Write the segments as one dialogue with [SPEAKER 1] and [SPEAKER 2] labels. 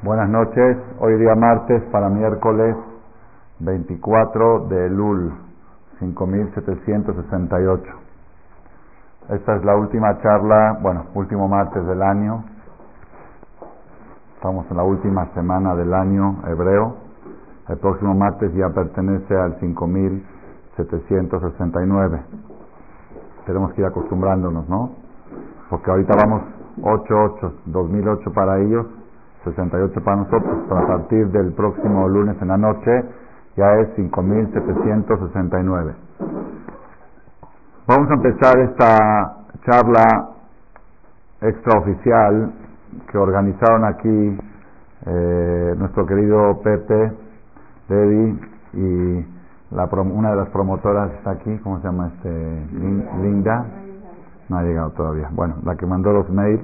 [SPEAKER 1] Buenas noches, hoy día martes para miércoles 24 de Elul 5768. Esta es la última charla, bueno, último martes del año. Estamos en la última semana del año hebreo. El próximo martes ya pertenece al 5769. Tenemos que ir acostumbrándonos, ¿no? Porque ahorita vamos 8-8, 2008 para ellos 68 para nosotros, pero a partir del próximo lunes en la noche ya es 5.769. Vamos a empezar esta charla extraoficial que organizaron aquí eh, nuestro querido Pepe, Debbie y la, una de las promotoras está aquí, ¿cómo se llama este? Linda. No ha llegado todavía. Bueno, la que mandó los mails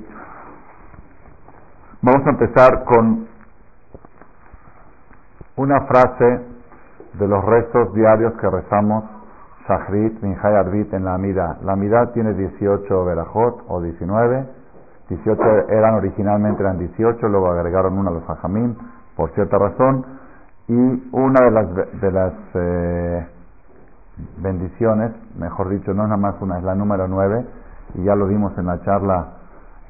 [SPEAKER 1] Vamos a empezar con una frase de los rezos diarios que rezamos Shahrit, Minjay Arbit en la Amida. La Amida tiene 18 verajot o 19. 18 eran originalmente eran 18, luego agregaron una a los Hajamim por cierta razón. Y una de las, de las eh, bendiciones, mejor dicho, no es nada más una, es la número 9, y ya lo vimos en la charla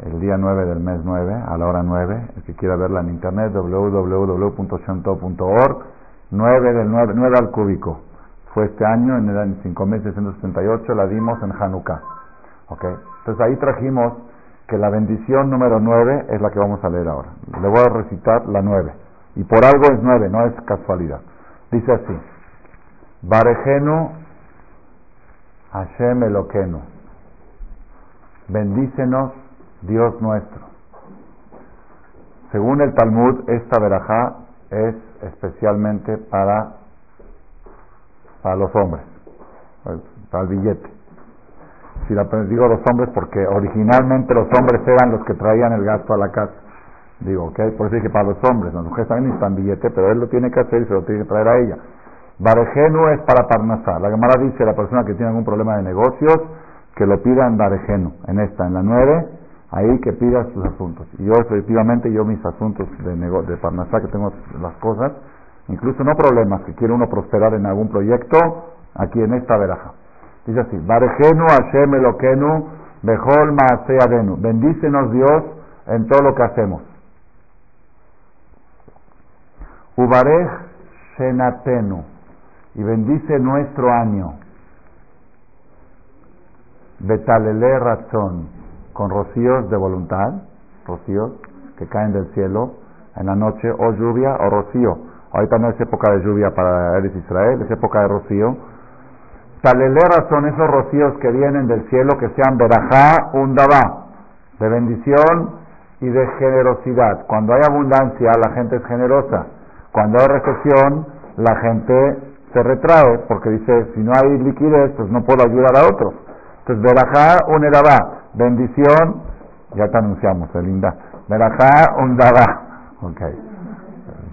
[SPEAKER 1] el día 9 del mes 9, a la hora 9, el que quiera verla en internet, www.shanto.org, 9 del 9, 9 al cúbico. Fue este año, en año 5678, la dimos en Hanukkah. ¿Okay? Entonces ahí trajimos que la bendición número 9 es la que vamos a leer ahora. Le voy a recitar la 9. Y por algo es 9, no es casualidad. Dice así, Barejenu Hashem Eloquenu, bendícenos Dios nuestro. Según el Talmud, esta verajá es especialmente para, para los hombres, para el billete. Si la, digo los hombres porque originalmente los hombres eran los que traían el gasto a la casa. Digo, ok, por eso dije para los hombres, las mujeres también necesitan billete, pero él lo tiene que hacer y se lo tiene que traer a ella. Barejenu es para Parnasá. La Gemara dice la persona que tiene algún problema de negocios que lo pida en en esta, en la 9, ahí que pidas tus asuntos. Y yo efectivamente, yo mis asuntos de, de Parnasá, que tengo las cosas, incluso no problemas, que quiere uno prosperar en algún proyecto, aquí en esta veraja. Dice así, Barejenu Hashem. Bendícenos Dios en todo lo que hacemos. Ubarej Shenatenu. Y bendice nuestro año. Betalele Razón con rocíos de voluntad, rocíos que caen del cielo en la noche, o lluvia o rocío. Ahorita no es época de lluvia para Eres Israel, es época de rocío. Talelera son esos rocíos que vienen del cielo que sean verajá, undabá, de bendición y de generosidad. Cuando hay abundancia, la gente es generosa. Cuando hay recesión, la gente se retrae porque dice, si no hay liquidez, pues no puedo ayudar a otros. Entonces, verajá, unedabá, bendición, ya te anunciamos, linda. Verajá undara. Ok.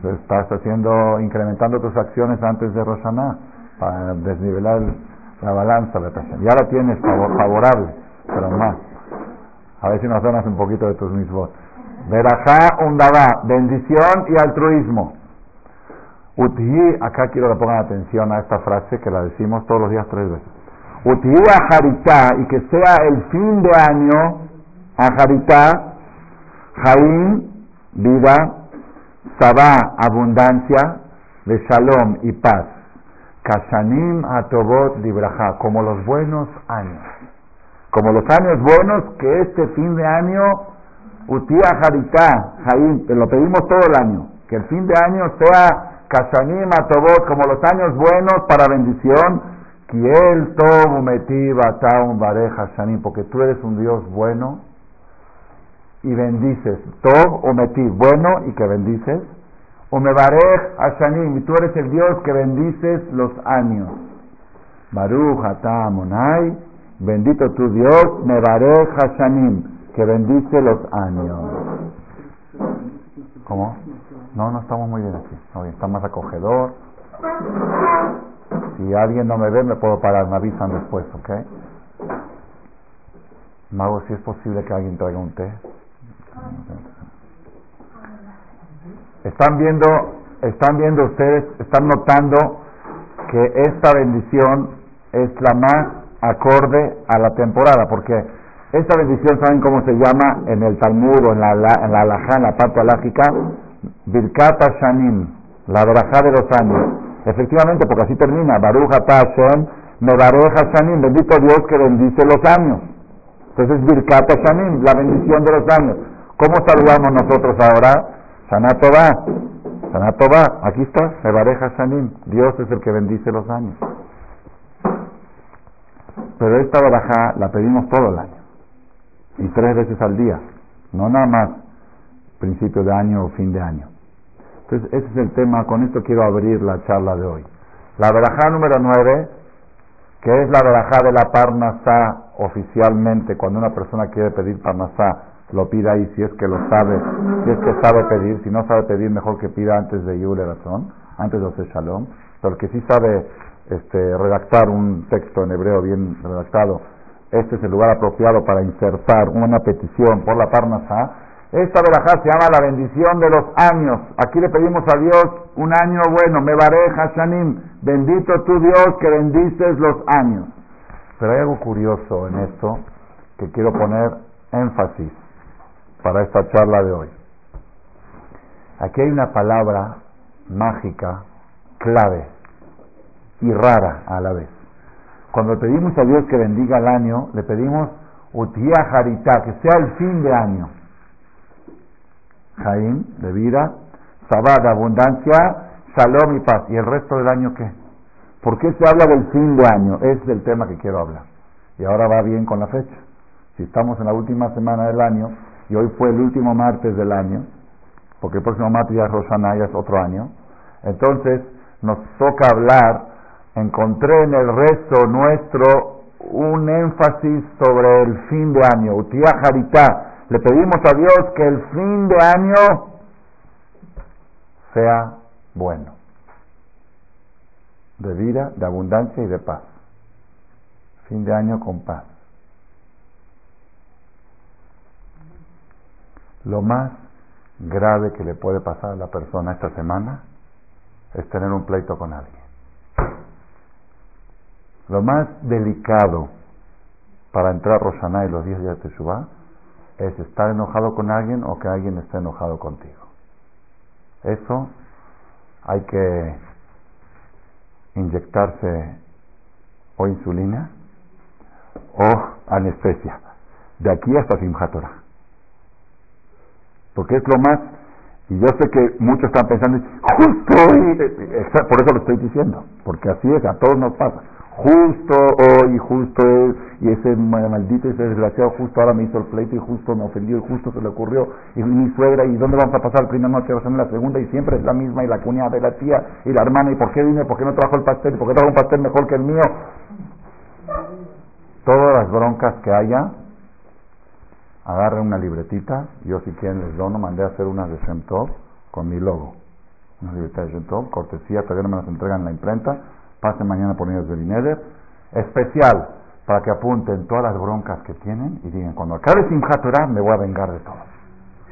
[SPEAKER 1] estás haciendo, incrementando tus acciones antes de Roshaná para desnivelar la balanza. Ya la tienes favorable, pero más. A ver si nos donas un poquito de tus mismos. Verajá undara, bendición y altruismo. Uti, acá quiero que pongan atención a esta frase que la decimos todos los días tres veces a Haritá, y que sea el fin de año, Haritá, Jaim, vida, Sabá, abundancia, de Shalom y paz. Kashanim Atobot Libraja, como los buenos años. Como los años buenos que este fin de año, Utía Haritá, Jaim, lo pedimos todo el año. Que el fin de año sea Kashanim Atobot, como los años buenos para bendición Kiel Tov Bataum Bareja porque tú eres un Dios bueno y bendices. Tov Umeti, bueno y que bendices. Umebarej Hashanim, y tú eres el Dios que bendices los años. Baruch Atamonai, bendito tu Dios, Mebarej Hashanim, que bendice los años. ¿Cómo? No, no estamos muy bien aquí. está más acogedor. Si alguien no me ve, me puedo parar, me avisan después, ¿ok? Mago, si es posible que alguien traiga un té. Están viendo, están viendo ustedes, están notando que esta bendición es la más acorde a la temporada, porque esta bendición, ¿saben cómo se llama en el Talmud o en la, en la alajá, en la parte alágica? Birkata Shanim, la verajá de los años. Efectivamente, porque así termina, Baruch Hashem, me Shanim, bendito Dios que bendice los años. Entonces, Birkata Shanim, la bendición de los años. ¿Cómo saludamos nosotros ahora? Sanatová. Sanatová. Aquí está, Mebareja Shanim. Dios es el que bendice los años. Pero esta baraja la pedimos todo el año. Y tres veces al día. No nada más principio de año o fin de año. Entonces, ese es el tema. Con esto quiero abrir la charla de hoy. La baraja número nueve, que es la baraja de la Parnasá oficialmente, cuando una persona quiere pedir Parnasá lo pida ahí si es que lo sabe, si es que sabe pedir, si no sabe pedir, mejor que pida antes de Yule Razón, antes de hacer Shalom, pero que sí sabe este, redactar un texto en hebreo bien redactado, este es el lugar apropiado para insertar una petición por la Parnasá. Esta verajá se llama la bendición de los años. Aquí le pedimos a Dios un año bueno, me bareja Shanim, bendito tu Dios que bendices los años. Pero hay algo curioso en esto que quiero poner énfasis para esta charla de hoy. Aquí hay una palabra mágica, clave y rara a la vez. Cuando pedimos a Dios que bendiga el año, le pedimos Utia Harita, que sea el fin de año. Jaim, de vida, Sabad, abundancia, Shalom y paz. ¿Y el resto del año qué? ¿Por qué se habla del fin de año? Es el tema que quiero hablar. Y ahora va bien con la fecha. Si estamos en la última semana del año, y hoy fue el último martes del año, porque el próximo martes ya es Roshaná, ya es otro año, entonces nos toca hablar, encontré en el resto nuestro un énfasis sobre el fin de año, Haritá, le pedimos a Dios que el fin de año sea bueno, de vida, de abundancia y de paz. Fin de año con paz. Lo más grave que le puede pasar a la persona esta semana es tener un pleito con alguien. Lo más delicado para entrar Roshaná y los días de Teshuvah es estar enojado con alguien o que alguien esté enojado contigo. Eso hay que inyectarse o insulina o anestesia. De aquí hasta Simchat porque es lo más, y yo sé que muchos están pensando, justo hoy, por eso lo estoy diciendo, porque así es, a todos nos pasa, justo hoy, justo es, y ese maldito y ese desgraciado justo ahora me hizo el pleito y justo me ofendió y justo se le ocurrió, y mi suegra, ¿y dónde vamos a pasar la primera noche? en la segunda, y siempre es la misma, y la cuñada, y la tía, y la hermana, ¿y por qué vine? ¿Por qué no trajo el pastel? ¿Por qué trajo un pastel mejor que el mío? Todas las broncas que haya, agarre una libretita, yo si quieren les dono, mandé a hacer unas de Shem con mi logo. Unas libretas de Shem cortesía, todavía no me las entregan en la imprenta, pasen mañana por ellos de Bineder, especial, para que apunten todas las broncas que tienen y digan, cuando acabe Simchat Torah me voy a vengar de todo.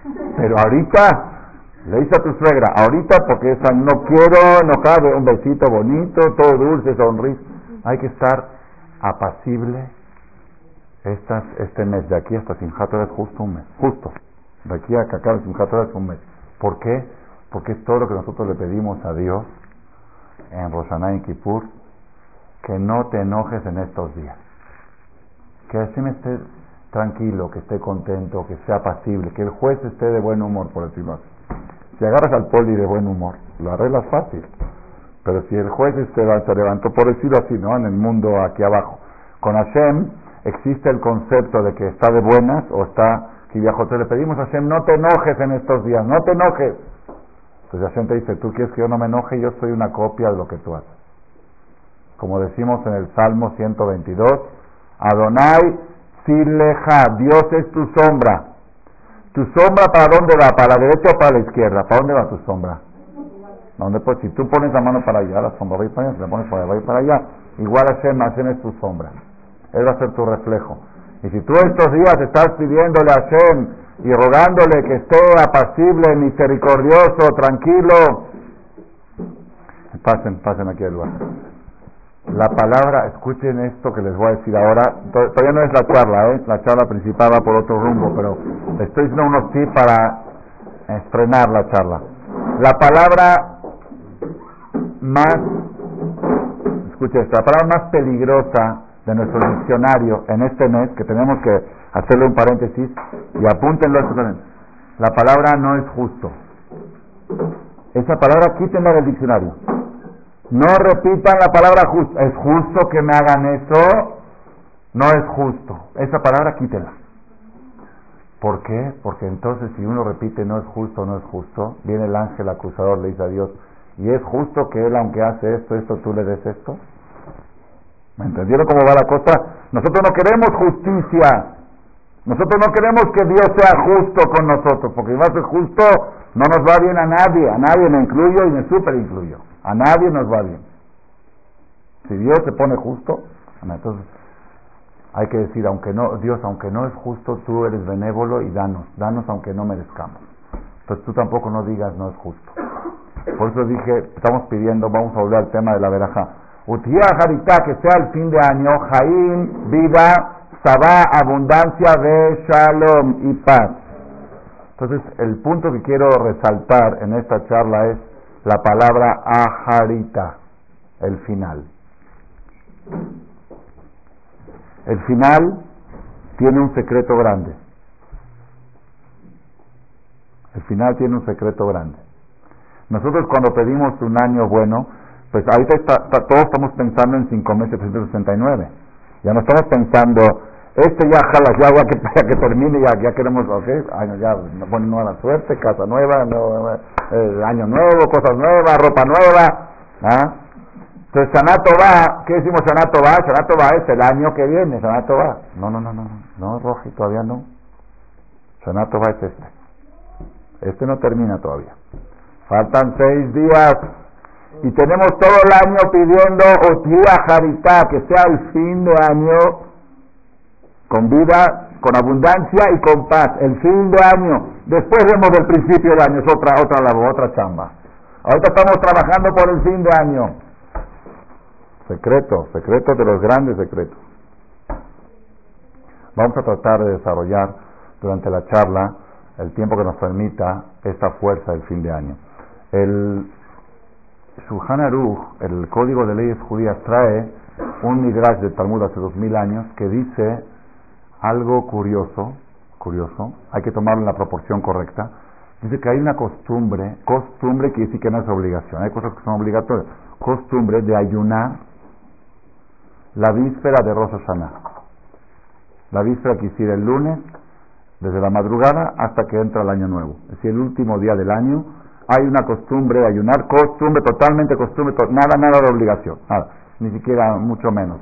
[SPEAKER 1] Pero ahorita, le dice a tu suegra, ahorita porque esa no quiero no cabe un besito bonito, todo dulce, sonrisa. Hay que estar apacible estas, este mes, de aquí hasta Simchat es justo un mes, justo. De aquí a que acabe Simchat es un mes. ¿Por qué? Porque es todo lo que nosotros le pedimos a Dios en Roshaná y Kippur, que no te enojes en estos días. Que me esté tranquilo, que esté contento, que sea pasible, que el juez esté de buen humor, por decirlo así. Si agarras al poli de buen humor, lo arreglas fácil. Pero si el juez se levantó, por decirlo así, ¿no? En el mundo aquí abajo, con Hashem, existe el concepto de que está de buenas o está que le pedimos a Hashem, no te enojes en estos días, no te enojes. Entonces Hashem te dice, tú quieres que yo no me enoje, yo soy una copia de lo que tú haces. Como decimos en el Salmo 122, Adonai Sileja, Dios es tu sombra. ¿Tu sombra para dónde va? ¿Para la derecha o para la izquierda? ¿Para dónde va tu sombra? ¿Dónde? Pues si tú pones la mano para allá, la sombra va a ir para allá, si la pones para allá, va a ir para allá. Igual Hashem, Hashem es tu sombra. Él va a ser tu reflejo. Y si tú estos días estás pidiéndole a Hashem y rogándole que esté apacible, misericordioso, tranquilo, pasen, pasen aquí al lugar. La palabra, escuchen esto que les voy a decir ahora, todavía no es la charla, ¿eh? la charla principal va por otro rumbo, pero estoy diciendo unos tips para estrenar la charla. La palabra más, escuchen esto, la palabra más peligrosa de nuestro diccionario en este mes, que tenemos que hacerle un paréntesis y apúntenlo La palabra no es justo. Esa palabra quítenla del diccionario. No repitan la palabra justo. ¿Es justo que me hagan eso? No es justo. Esa palabra quítenla. ¿Por qué? Porque entonces si uno repite no es justo, no es justo, viene el ángel acusador, le dice a Dios, ¿y es justo que él aunque hace esto, esto, tú le des esto? ¿Me entendieron cómo va la cosa? Nosotros no queremos justicia. Nosotros no queremos que Dios sea justo con nosotros, porque si va a ser justo, no nos va bien a nadie. A nadie me incluyo y me super incluyo. A nadie nos va bien. Si Dios se pone justo, entonces hay que decir, aunque no, Dios, aunque no es justo, tú eres benévolo y danos, danos aunque no merezcamos. Entonces tú tampoco no digas no es justo. Por eso dije, estamos pidiendo, vamos a volver al tema de la veraja. Utía Jarita, que sea el fin de año, Jaim, vida, Sabá, abundancia de Shalom y paz. Entonces, el punto que quiero resaltar en esta charla es la palabra aharita, el final. El final tiene un secreto grande. El final tiene un secreto grande. Nosotros cuando pedimos un año bueno, pues ahorita todos estamos pensando en 5.769. Ya no estamos pensando, este ya jala, ya, ya, que, que termine, ya, ya queremos, ok, año ya, bueno, nueva suerte, casa nueva, eh, año nuevo, cosas nuevas, ropa nueva. ¿ah? Entonces, Sanato va, ¿qué decimos Sanato va? Sanato va es el año que viene, Sanato va. No, no, no, no, no, no, Roji, todavía no. Sanato va es este. Este no termina todavía. Faltan seis días y tenemos todo el año pidiendo Otía Jaritá, que sea el fin de año con vida, con abundancia y con paz. El fin de año. Después vemos del principio del año, es otra, otra labor, otra chamba. Ahorita estamos trabajando por el fin de año. Secreto, secreto de los grandes secretos. Vamos a tratar de desarrollar durante la charla el tiempo que nos permita esta fuerza del fin de año. El Shulchan Aruch, el Código de Leyes Judías, trae un midrash del Talmud hace dos mil años que dice algo curioso, curioso, hay que tomarlo en la proporción correcta. Dice que hay una costumbre, costumbre quiere decir que no es obligación, hay cosas que son obligatorias, costumbre de ayunar la víspera de Rosh Hashanah. La víspera que hiciera el lunes, desde la madrugada hasta que entra el año nuevo. Es decir, el último día del año hay una costumbre de ayunar, costumbre, totalmente costumbre, nada, nada de obligación, nada, ni siquiera mucho menos.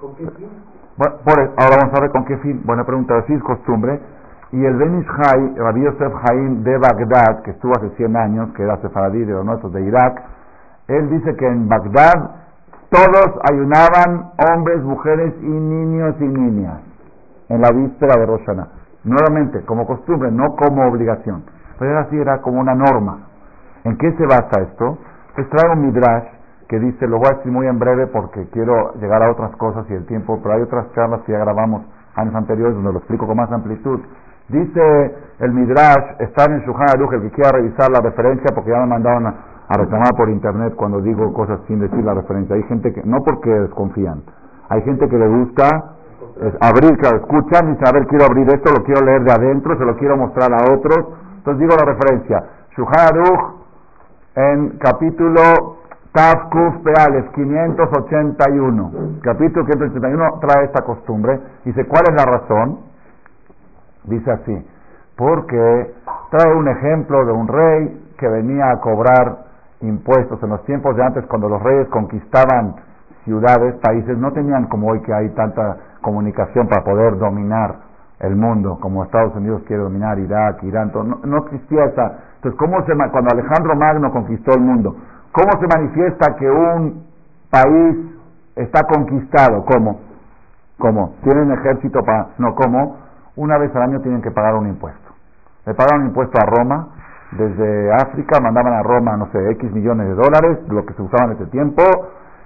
[SPEAKER 1] ¿Con qué fin? Bueno, ahora vamos a ver con qué fin. Buena pregunta, sí es costumbre. Y el Ben Ishai, Rabbi Yosef Haim de Bagdad, que estuvo hace 100 años, que era sefaradí de los nuestros de Irak, él dice que en Bagdad todos ayunaban hombres, mujeres y niños y niñas en la víspera de Roshana. Nuevamente, como costumbre, no como obligación. Pero así era como una norma. ¿En qué se basa esto? Les traigo un midrash que dice, lo voy a decir muy en breve porque quiero llegar a otras cosas y el tiempo, pero hay otras charlas que ya grabamos años anteriores donde lo explico con más amplitud. Dice el midrash, está en Shuhan Aruch, el que quiera revisar la referencia porque ya me mandaron a, reclamar por internet cuando digo cosas sin decir la referencia. Hay gente que, no porque desconfían, hay gente que le gusta abrir, claro, escuchan y saber quiero abrir esto, lo quiero leer de adentro, se lo quiero mostrar a otros entonces digo la referencia. Shuhar en capítulo Tafkuf Peales 581. Capítulo 581 trae esta costumbre. Dice, ¿cuál es la razón? Dice así, porque trae un ejemplo de un rey que venía a cobrar impuestos en los tiempos de antes cuando los reyes conquistaban ciudades, países, no tenían como hoy que hay tanta comunicación para poder dominar el mundo, como Estados Unidos quiere dominar Irak, Irán, no, no existía esa. Entonces, ¿cómo se, cuando Alejandro Magno conquistó el mundo, ¿cómo se manifiesta que un país está conquistado? ¿Cómo? ¿Cómo? ¿Tienen ejército para...? No, ¿cómo? Una vez al año tienen que pagar un impuesto. Le pagan un impuesto a Roma, desde África mandaban a Roma, no sé, X millones de dólares, lo que se usaba en ese tiempo,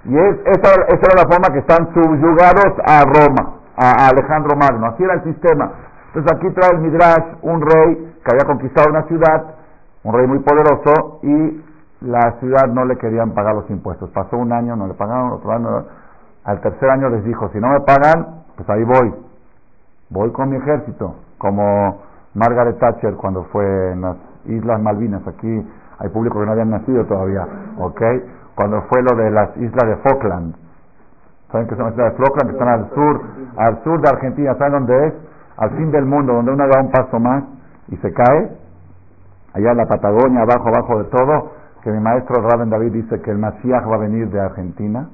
[SPEAKER 1] y es, esa, esa era la forma que están subyugados a Roma, a, Alejandro Magno, así era el sistema. Entonces aquí trae el Midrash un rey que había conquistado una ciudad, un rey muy poderoso, y la ciudad no le querían pagar los impuestos. Pasó un año, no le pagaron, otro año, al tercer año les dijo, si no me pagan, pues ahí voy, voy con mi ejército, como Margaret Thatcher cuando fue en las Islas Malvinas, aquí hay público que no habían nacido todavía, ¿ok? Cuando fue lo de las islas de Falkland, ¿saben qué son las islas de Falkland? Que están al sur, al sur de Argentina, ¿saben dónde es? Al fin del mundo, donde uno da un paso más y se cae, allá en la Patagonia, abajo, abajo de todo, que mi maestro Raven David dice que el Mashiach va a venir de Argentina.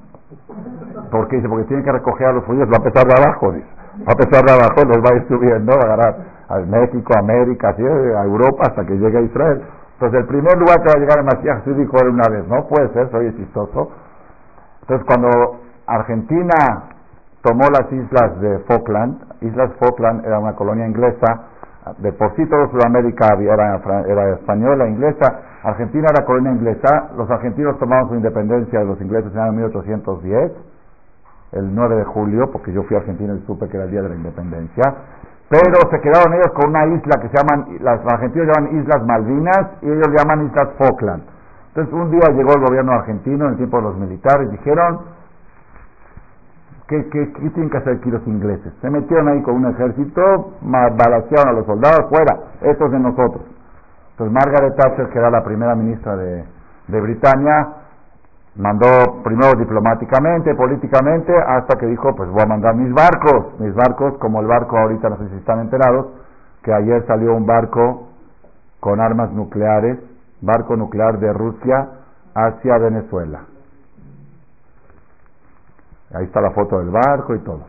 [SPEAKER 1] ¿Por qué? Dice, porque tiene que recoger a los judíos, va a empezar de abajo, dice. Va a empezar de abajo, los va a ir subiendo, va a agarrar a México, América, a Europa, hasta que llegue a Israel. Entonces, el primer lugar que va a llegar el Mashiach, sí dijo él una vez, no puede ser, soy chistoso. Entonces, cuando Argentina tomó las islas de Falkland, Islas Falkland era una colonia inglesa, de por sí todo Sudamérica era, era española, inglesa, Argentina era colonia inglesa, los argentinos tomaron su independencia de los ingleses en el año 1810, el 9 de julio, porque yo fui a Argentina y supe que era el día de la independencia, pero se quedaron ellos con una isla que se llaman, los argentinos llaman Islas Malvinas y ellos llaman Islas Falkland. Entonces un día llegó el gobierno argentino en el tiempo de los militares, dijeron, ¿qué, qué, tienen que hacer aquí los ingleses? Se metieron ahí con un ejército, balasearon a los soldados, fuera, esto es de nosotros. Entonces Margaret Thatcher, que era la primera ministra de, de Britania, mandó primero diplomáticamente, políticamente, hasta que dijo, pues voy a mandar mis barcos, mis barcos, como el barco ahorita, no sé si están enterados, que ayer salió un barco con armas nucleares, barco nuclear de Rusia hacia Venezuela. Ahí está la foto del barco y todo.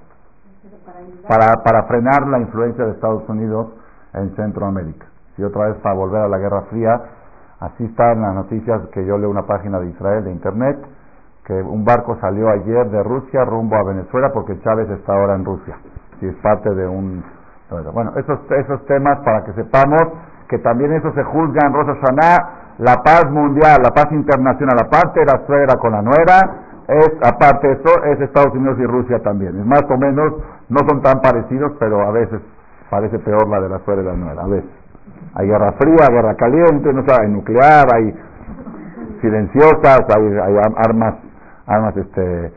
[SPEAKER 1] Para, para frenar la influencia de Estados Unidos en Centroamérica. Si otra vez para volver a la Guerra Fría, Así está en las noticias que yo leo una página de Israel de internet, que un barco salió ayer de Rusia rumbo a Venezuela porque Chávez está ahora en Rusia. Si es parte de un... Bueno, esos, esos temas para que sepamos que también eso se juzga en Rosa la paz mundial, la paz internacional, aparte de la suegra con la nuera, es, aparte eso, es Estados Unidos y Rusia también. Es más o menos, no son tan parecidos, pero a veces parece peor la de la suegra y la nuera, a veces. Hay guerra fría, guerra caliente, no hay nuclear, hay silenciosas, hay, armas, armas este,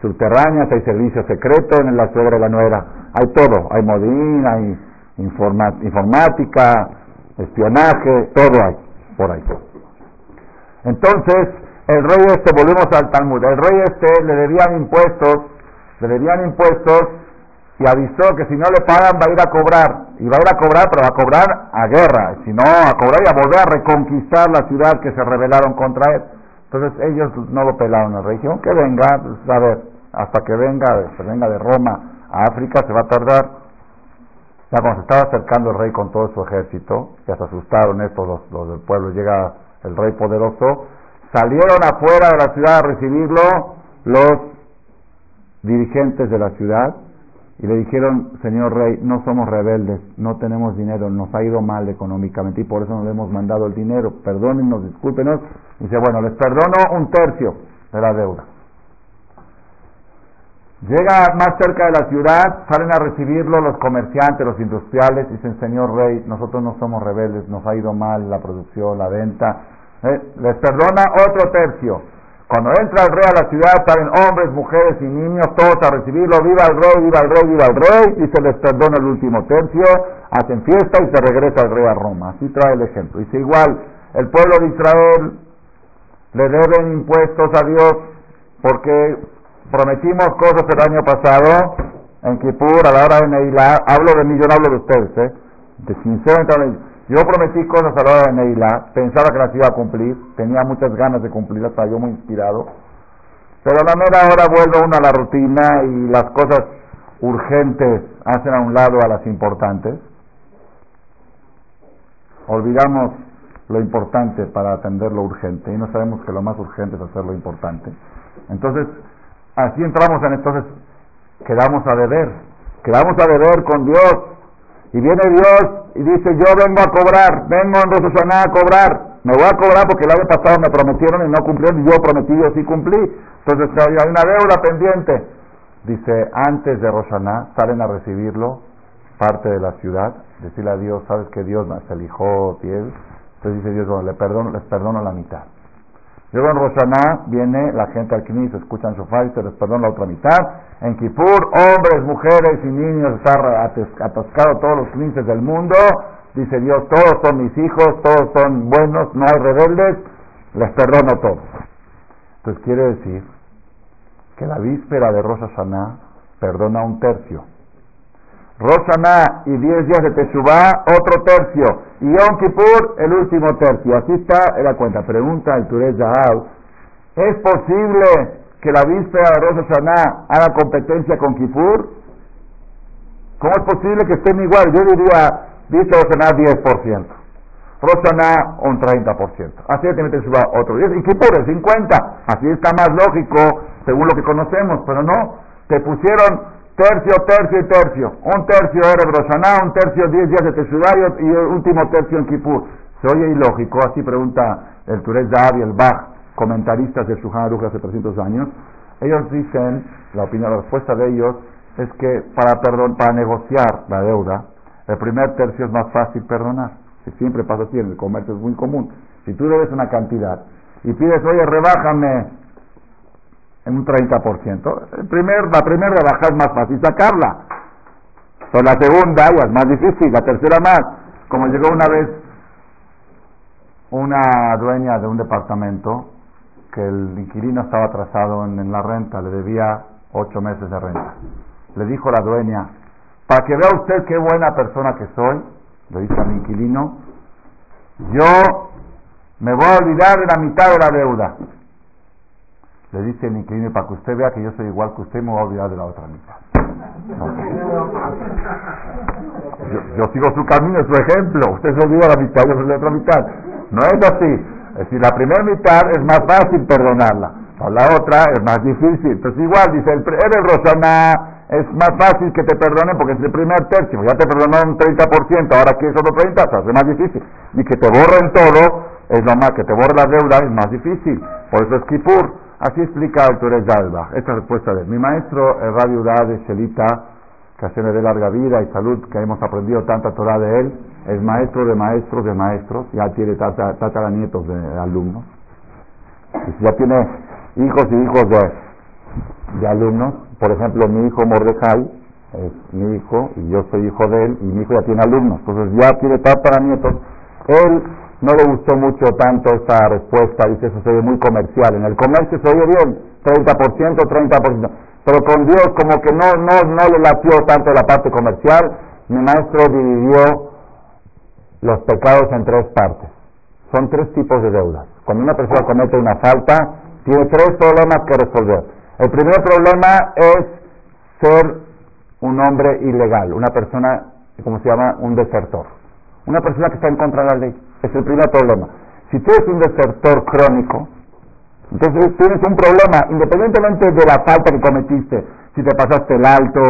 [SPEAKER 1] subterráneas, hay servicio secreto en la suegra de la nuera, hay todo, hay modín, hay informática, espionaje, todo hay por ahí. Entonces, el rey este, volvemos al Talmud, el rey este le debían impuestos, le debían impuestos y avisó que si no le pagan va a ir a cobrar. Y va a ir a cobrar, pero va a cobrar a guerra. Si no, a cobrar y a volver a reconquistar la ciudad que se rebelaron contra él. Entonces ellos no lo pelaron al rey. Dijeron que venga, pues, a ver, hasta que venga, se venga de Roma a África se va a tardar. Ya cuando se estaba acercando el rey con todo su ejército, ya se asustaron estos los, los del pueblo, llega el rey poderoso, salieron afuera de la ciudad a recibirlo los dirigentes de la ciudad y le dijeron, señor rey, no somos rebeldes, no tenemos dinero, nos ha ido mal económicamente y por eso no le hemos mandado el dinero, perdónennos, discúlpenos. Y dice, bueno, les perdono un tercio de la deuda. Llega más cerca de la ciudad, salen a recibirlo los comerciantes, los industriales, dicen, señor rey, nosotros no somos rebeldes, nos ha ido mal la producción, la venta, eh, les perdona otro tercio. Cuando entra el rey a la ciudad, salen hombres, mujeres y niños, todos a recibirlo, viva el rey, viva el rey, viva el rey, y se les perdona el último tercio, hacen fiesta y se regresa el rey a Roma. Así trae el ejemplo. Dice igual, el pueblo de Israel le deben impuestos a Dios porque prometimos cosas el año pasado en Kippur, a la hora de Neilá, hablo de mí, yo no hablo de ustedes, ¿eh? de sinceramente yo prometí cosas a la hora de Neila, pensaba que las iba a cumplir, tenía muchas ganas de cumplirlas, estaba yo muy inspirado. Pero a la mera hora vuelve uno a la rutina y las cosas urgentes hacen a un lado a las importantes. Olvidamos lo importante para atender lo urgente y no sabemos que lo más urgente es hacer lo importante. Entonces, así entramos en entonces quedamos a deber, quedamos a deber con Dios. Y viene Dios y dice, yo vengo a cobrar, vengo en Rosh a cobrar. Me voy a cobrar porque el año pasado me prometieron y no cumplieron y yo prometí, yo sí cumplí. Entonces hay una deuda pendiente. Dice, antes de Rosh salen a recibirlo parte de la ciudad, decirle a Dios, ¿sabes que Dios me eligió piel? Entonces dice Dios, le perdono, les perdono la mitad. Luego en Roshaná viene la gente al Knis, escuchan Shofar y se les perdona la otra mitad. En Kippur, hombres, mujeres y niños, están atascados todos los Knises del mundo. Dice Dios, todos son mis hijos, todos son buenos, no hay rebeldes, les perdono todo. Entonces quiere decir que la víspera de Rosh Hashanah perdona un tercio. Roshaná y 10 días de Teshuvah, otro tercio. Y Yom Kippur, el último tercio. Así está la cuenta. Pregunta el Turez Zahab, ¿es posible que la víspera de Rosh haga competencia con Kippur? ¿Cómo es posible que estén igual? Yo diría, dice Rosh Hashanah 10%. Rosh un 30%. Así que Teshuvah otro 10%. Y Kippur el 50%. Así está más lógico, según lo que conocemos. Pero no, te pusieron tercio, tercio y tercio. Un tercio era Roshaná, un tercio diez días de Teshuvah y el último tercio en Kippur. ¿Se oye ilógico? Así pregunta el Turez y el Bach, comentaristas del Shulchan Aruch hace 300 años. Ellos dicen, la opinión, la respuesta de ellos es que para, perdón, para negociar la deuda, el primer tercio es más fácil perdonar. Si siempre pasa así, en el comercio es muy común. Si tú debes una cantidad y pides, oye, rebájame en un 30%. El primer, la primera rebaja es más fácil sacarla. Pero la segunda es más difícil, la tercera más. Como llegó una vez una dueña de un departamento que el inquilino estaba atrasado en, la renta, le debía ocho meses de renta. Le dijo la dueña, para que vea usted qué buena persona que soy, le dice al inquilino, yo me voy a olvidar de la mitad de la deuda le dice el inquilino, para que usted vea que yo soy igual que usted, me voy a olvidar de la otra mitad. Yo, sigo su camino, su ejemplo. Usted se olvida de la mitad, yo soy de la otra mitad. No es así. Es decir, la primera mitad es más fácil perdonarla, o la otra es más difícil. Entonces igual, dice, el, el Rosana es más fácil que te perdonen porque es el primer tercio. Ya te perdonó un 30%, ahora que es otro 30%, se hace más difícil. Y que te borren todo, es lo más, que te borre la deuda es más difícil. Por eso es Kipur. Así explica el Torres Dalba. Esta respuesta de mi maestro, el Radio de Shelita, que me dé larga vida y salud, que hemos aprendido tanta Torah de él, es maestro de maestros de maestros, ya tiene tataranietos de alumnos. Y ya tiene hijos y hijos de, de alumnos. Por ejemplo, mi hijo Mordecai es mi hijo y yo soy hijo de él y mi hijo ya tiene alumnos. Entonces ya tiene tataranietos. Él no le gustó mucho tanto esta respuesta, dice eso se ve muy comercial. En el comercio se oye bien, 30%, 30%. Pero con Dios como que no, no, no le latió tanto la parte comercial. Mi maestro dividió los pecados en tres partes. Son tres tipos de deudas. Cuando una persona comete una falta, tiene tres problemas que resolver. El primer problema es ser un hombre ilegal, una persona, ¿cómo se llama? Un desertor. Una persona que está en contra de la ley. Es el primer problema. Si tú eres un desertor crónico, entonces tienes un problema, independientemente de la falta que cometiste, si te pasaste el alto,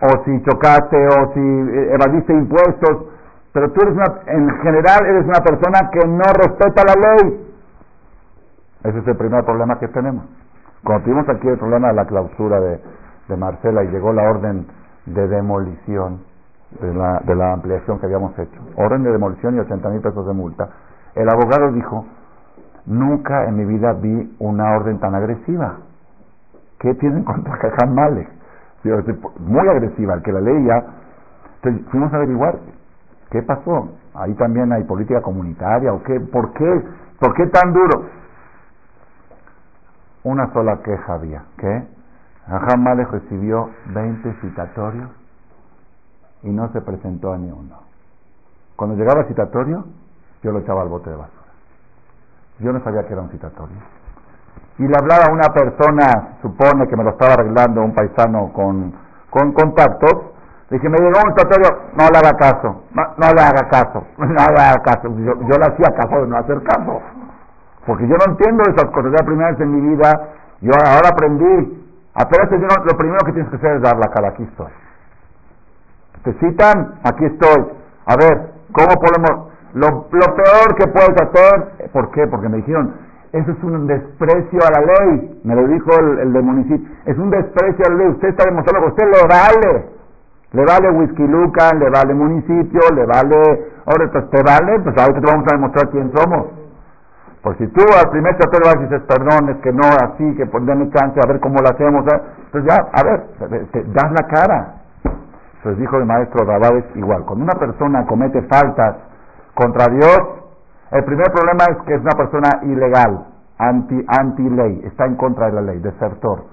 [SPEAKER 1] o si chocaste, o si eh, evadiste impuestos, pero tú eres una, en general eres una persona que no respeta la ley. Ese es el primer problema que tenemos. Cuando tuvimos aquí el problema de la clausura de, de Marcela y llegó la orden de demolición, de la, de la ampliación que habíamos hecho. Orden de demolición y 80 mil pesos de multa. El abogado dijo, nunca en mi vida vi una orden tan agresiva. ¿Qué tienen contra Caján Male? Muy agresiva, el que la leía. Entonces fuimos a averiguar qué pasó. Ahí también hay política comunitaria o qué, ¿por qué? ¿Por qué tan duro? Una sola queja había, que Caján Male recibió 20 citatorios y no se presentó a ni uno. Cuando llegaba el citatorio, yo lo echaba al bote de basura. Yo no sabía que era un citatorio. Y le hablaba a una persona, supone que me lo estaba arreglando un paisano con, con contactos, le dije, me llegó un citatorio, no le haga caso, no, le haga caso, no le haga caso. Yo, yo le hacía caso de no hacer caso. Porque yo no entiendo esas cosas. La primera vez en mi vida, yo ahora aprendí Apenas lo primero que tienes que hacer es dar la cara, aquí estoy. Te citan, aquí estoy. A ver, ¿cómo podemos...? Lo, peor que puedes hacer, ¿por qué? Porque me dijeron, eso es un desprecio a la ley, me lo dijo el, el del municipio, es un desprecio a la ley, usted está demostrando que usted le vale, le vale Whisky Lucan, le vale municipio, le vale, ahora pues te vale, pues ahora te vamos a demostrar quién somos. Pues si tú al primer tratado vas y dices, perdón, es que no, así, que pues denme chance, a ver cómo lo hacemos, pues ya, a ver, te das la cara. Entonces dijo el maestro Rabades igual, cuando una persona comete faltas contra Dios, el primer problema es que es una persona ilegal, anti, anti ley, está en contra de la ley, desertor.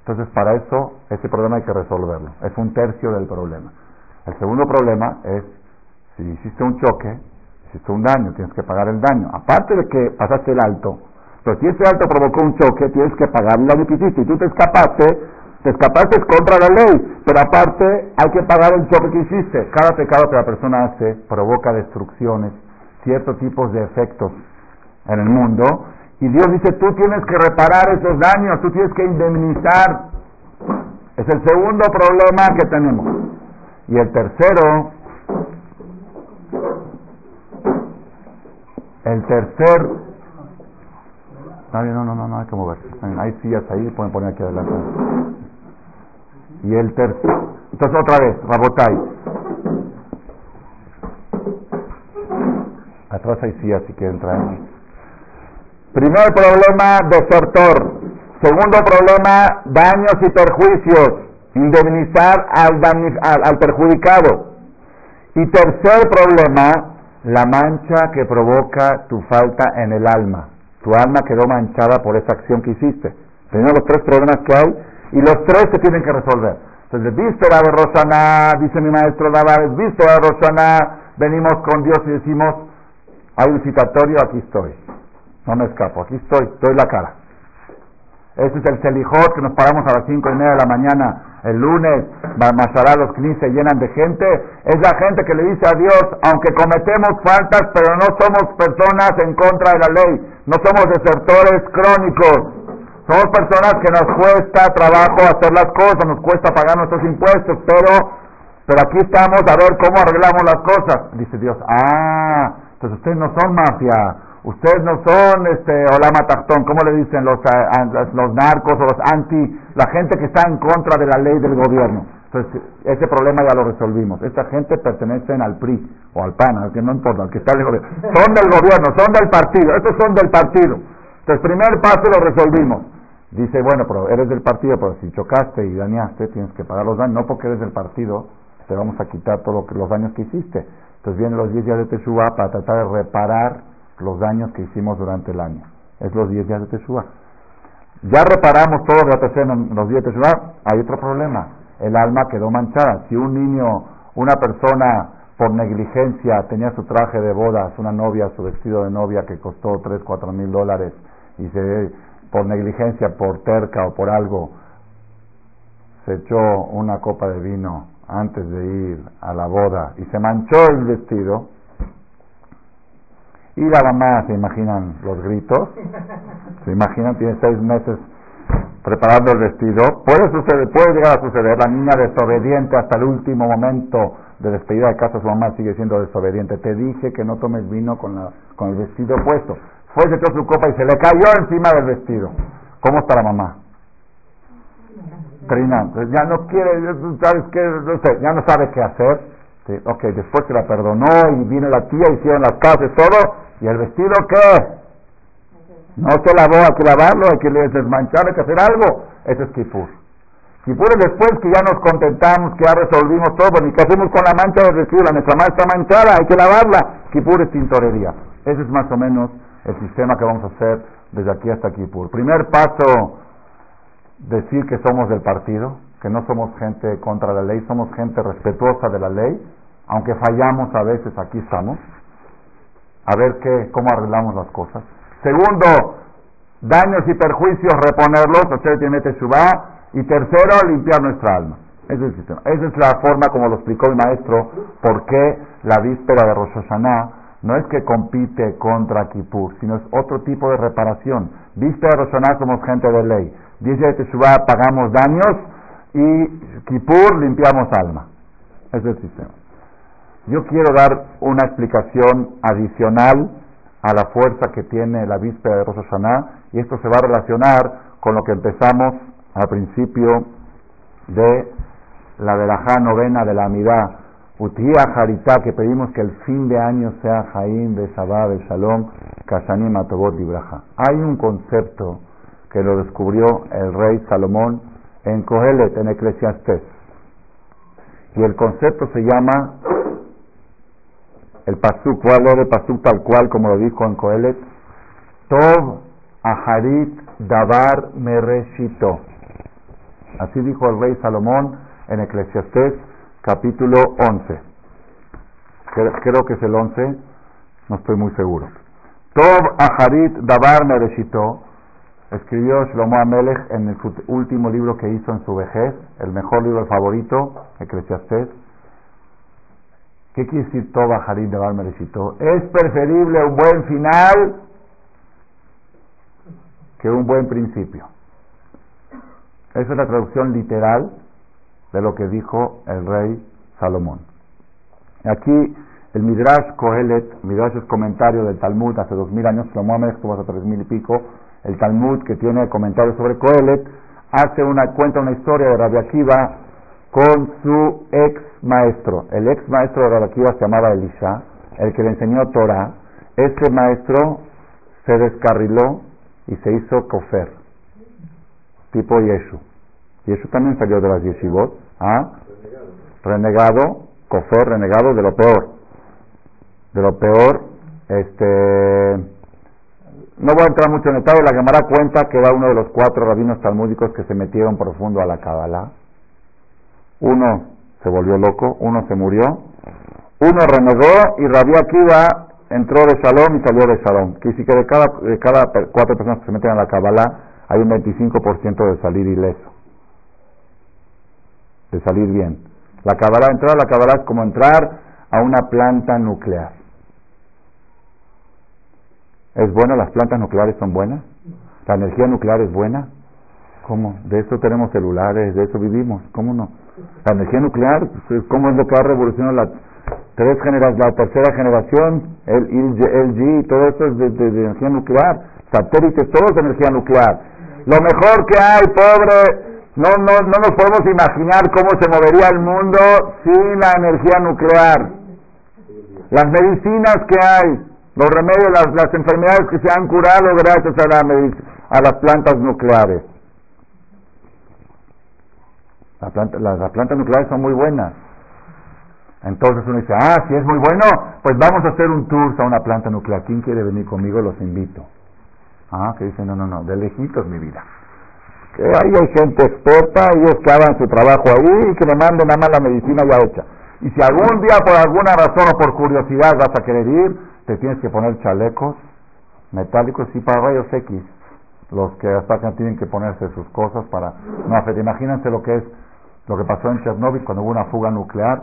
[SPEAKER 1] Entonces para eso ese problema hay que resolverlo, es un tercio del problema. El segundo problema es si hiciste un choque, hiciste un daño, tienes que pagar el daño. Aparte de que pasaste el alto, pero si ese alto provocó un choque, tienes que pagar daño que hiciste. Y tú te escapaste, te escapaste contra la ley, pero aparte hay que pagar el choque que hiciste. Cada pecado que la persona hace provoca destrucciones, ciertos tipos de efectos en el mundo. Y Dios dice, tú tienes que reparar esos daños, tú tienes que indemnizar. Es el segundo problema que tenemos. Y el tercero El tercer... No, no, no, no, hay que moverse. Hay sillas ahí, pueden poner aquí adelante. Y el tercer... Entonces otra vez, Rabotai. Atrás hay sillas si quieren traer. Primer problema, desertor. Segundo problema, daños y perjuicios. Indemnizar al, al, al perjudicado. Y tercer problema, la mancha que provoca tu falta en el alma. Tu alma quedó manchada por esa acción que hiciste. Tenemos los tres problemas que hay y los tres se tienen que resolver. Entonces, víspera de Rosana, dice mi maestro Navares, víspera de Rosana, venimos con Dios y decimos, hay un citatorio, aquí estoy. No me escapo, aquí estoy, doy la cara. Ese es el Selijot que nos paramos a las cinco y media de la mañana el lunes. Mashará, los knis se llenan de gente. Es la gente que le dice a Dios, aunque cometemos faltas, pero no somos personas en contra de la ley. No somos desertores crónicos. Somos personas que nos cuesta trabajo hacer las cosas, nos cuesta pagar nuestros impuestos, pero, pero aquí estamos a ver cómo arreglamos las cosas. Dice Dios, ah, entonces ustedes no son mafia Ustedes no son este Olama Tactón, ¿cómo le dicen los, los narcos o los anti, la gente que está en contra de la ley del gobierno? Entonces, ese problema ya lo resolvimos. Esta gente pertenece al PRI o al PAN, al que no importa, al que está en el gobierno. Son del gobierno, son del partido, estos son del partido. Entonces, primer paso lo resolvimos. Dice, bueno, pero eres del partido, pero si chocaste y dañaste, tienes que pagar los daños. No porque eres del partido, te vamos a quitar todos los daños que hiciste. Entonces vienen los 10 días de Teshuvah para tratar de reparar los daños que hicimos durante el año. Es los 10 días de Teshuvah. Ya reparamos todo en los 10 de Teshuvah, hay otro problema. El alma quedó manchada. Si un niño, una persona por negligencia tenía su traje de bodas, una novia, su vestido de novia que costó 3, 4 mil dólares y se, por negligencia, por terca o por algo, se echó una copa de vino antes de ir a la boda y se manchó el vestido, y la mamá, ¿se imaginan los gritos? ¿Se imaginan? Tiene seis meses preparando el vestido. Puede suceder, puede llegar a suceder. La niña desobediente hasta el último momento de despedida de casa, su mamá sigue siendo desobediente. Te dije que no tomes vino con, la, con el vestido puesto. Fue, se echó su copa y se le cayó encima del vestido. ¿Cómo está la mamá? Trina, ya no quiere, ¿sabes qué? Ya no sabe qué hacer. Ok, después se la perdonó y vino la tía, hicieron las casas, todo, ¿Y el vestido qué? No se lavó, hay que lavarlo, hay que desmanchar, hay que hacer algo. Ese es Kipur. Kipur es después que ya nos contentamos, que ya resolvimos todo. ¿Y qué hacemos con la mancha del vestido? La nuestra mancha está manchada, hay que lavarla. Kipur es tintorería. Ese es más o menos el sistema que vamos a hacer desde aquí hasta Kipur. Primer paso, decir que somos del partido, que no somos gente contra la ley, somos gente respetuosa de la ley, aunque fallamos a veces, aquí estamos a ver qué, cómo arreglamos las cosas. Segundo, daños y perjuicios, reponerlos, y tercero, limpiar nuestra alma. Ese es, Esa es la forma como lo explicó el maestro, por qué la víspera de Rosh no es que compite contra Kippur, sino es otro tipo de reparación. Viste de Roshaná somos gente de ley. Dice Teshuvah pagamos daños y Kippur limpiamos alma. Es el sistema. Yo quiero dar una explicación adicional a la fuerza que tiene la víspera de Rosh y esto se va a relacionar con lo que empezamos al principio de la verajá novena de la amidad, Utía Haritá, que pedimos que el fin de año sea Jaim, de Shalom, Kashanim, Atobot y Hay un concepto que lo descubrió el rey Salomón en Kohelet, en Eclesiastes. Y el concepto se llama el pasuk, voy a leer el pasuk tal cual como lo dijo en Kohelet, Tov Aharit Davar Mereshito. Así dijo el rey Salomón en Eclesiastés capítulo 11. Creo que es el 11, no estoy muy seguro. Tov Aharit Davar Mereshito escribió Shlomo Amelech en el último libro que hizo en su vejez, el mejor libro favorito, Eclesiastés. ¿Qué quiere decir Tov Aharit Davar Mereshito? Es preferible un buen final que un buen principio. Esa es la traducción literal de lo que dijo el rey Salomón. Aquí el Midrash Kohelet, Midrash es comentario del Talmud hace dos mil años, Salomón estuvo hace tres mil y pico, el Talmud que tiene comentarios sobre Kohelet, hace una, cuenta una historia de Rabbi Akiva con su ex maestro. El ex maestro de Rabbi Akiva se llamaba Elisha, el que le enseñó Torah. Ese maestro se descarriló y se hizo kofer, tipo Yeshu. Yeshu también salió de las yeshivot, ¿ah? renegado, kofer, renegado de lo peor. De lo peor, este... No voy a entrar mucho en detalle, la Gemara cuenta que era uno de los cuatro rabinos talmúdicos que se metieron profundo a la Kabbalah. Uno se volvió loco, uno se murió, uno renegó y Rabbi Akiva entró de Shalom y salió de Shalom. Que si que de cada, de cada cuatro personas que se meten a la Kabbalah hay un 25% de salir ileso, de salir bien. La Kabbalah, entrar la Kabbalah es como entrar a una planta nuclear. ¿Es buena? ¿Las plantas nucleares son buenas? ¿La energía nuclear es buena? ¿Cómo? De eso tenemos celulares, de eso vivimos. ¿Cómo no? La energía nuclear, pues, ¿cómo es lo que ha revolucionado la, tres la tercera generación, el LG, todo esto es de, energía nuclear, satélites, todo es de energía nuclear. Lo mejor que hay, pobre, no, no, no nos podemos imaginar cómo se movería el mundo sin la energía nuclear. Las medicinas que hay, los remedios, las, las enfermedades que se han curado gracias a, la, a las plantas nucleares. las plantas nucleares son muy buenas entonces uno dice, ah, si es muy bueno, pues vamos a hacer un tour a una planta nuclear. ¿Quién quiere venir conmigo? Los invito. Ah, que dicen, no, no, no, de lejitos mi vida. Que ahí hay gente experta, ellos que hagan su trabajo ahí y que me manden nada más la medicina ya hecha. Y si algún día por alguna razón o por curiosidad vas a querer ir, te tienes que poner chalecos metálicos y para rayos X. Los que hasta tienen que ponerse sus cosas para no hacer. Imagínense lo que es lo que pasó en Chernóbil cuando hubo una fuga nuclear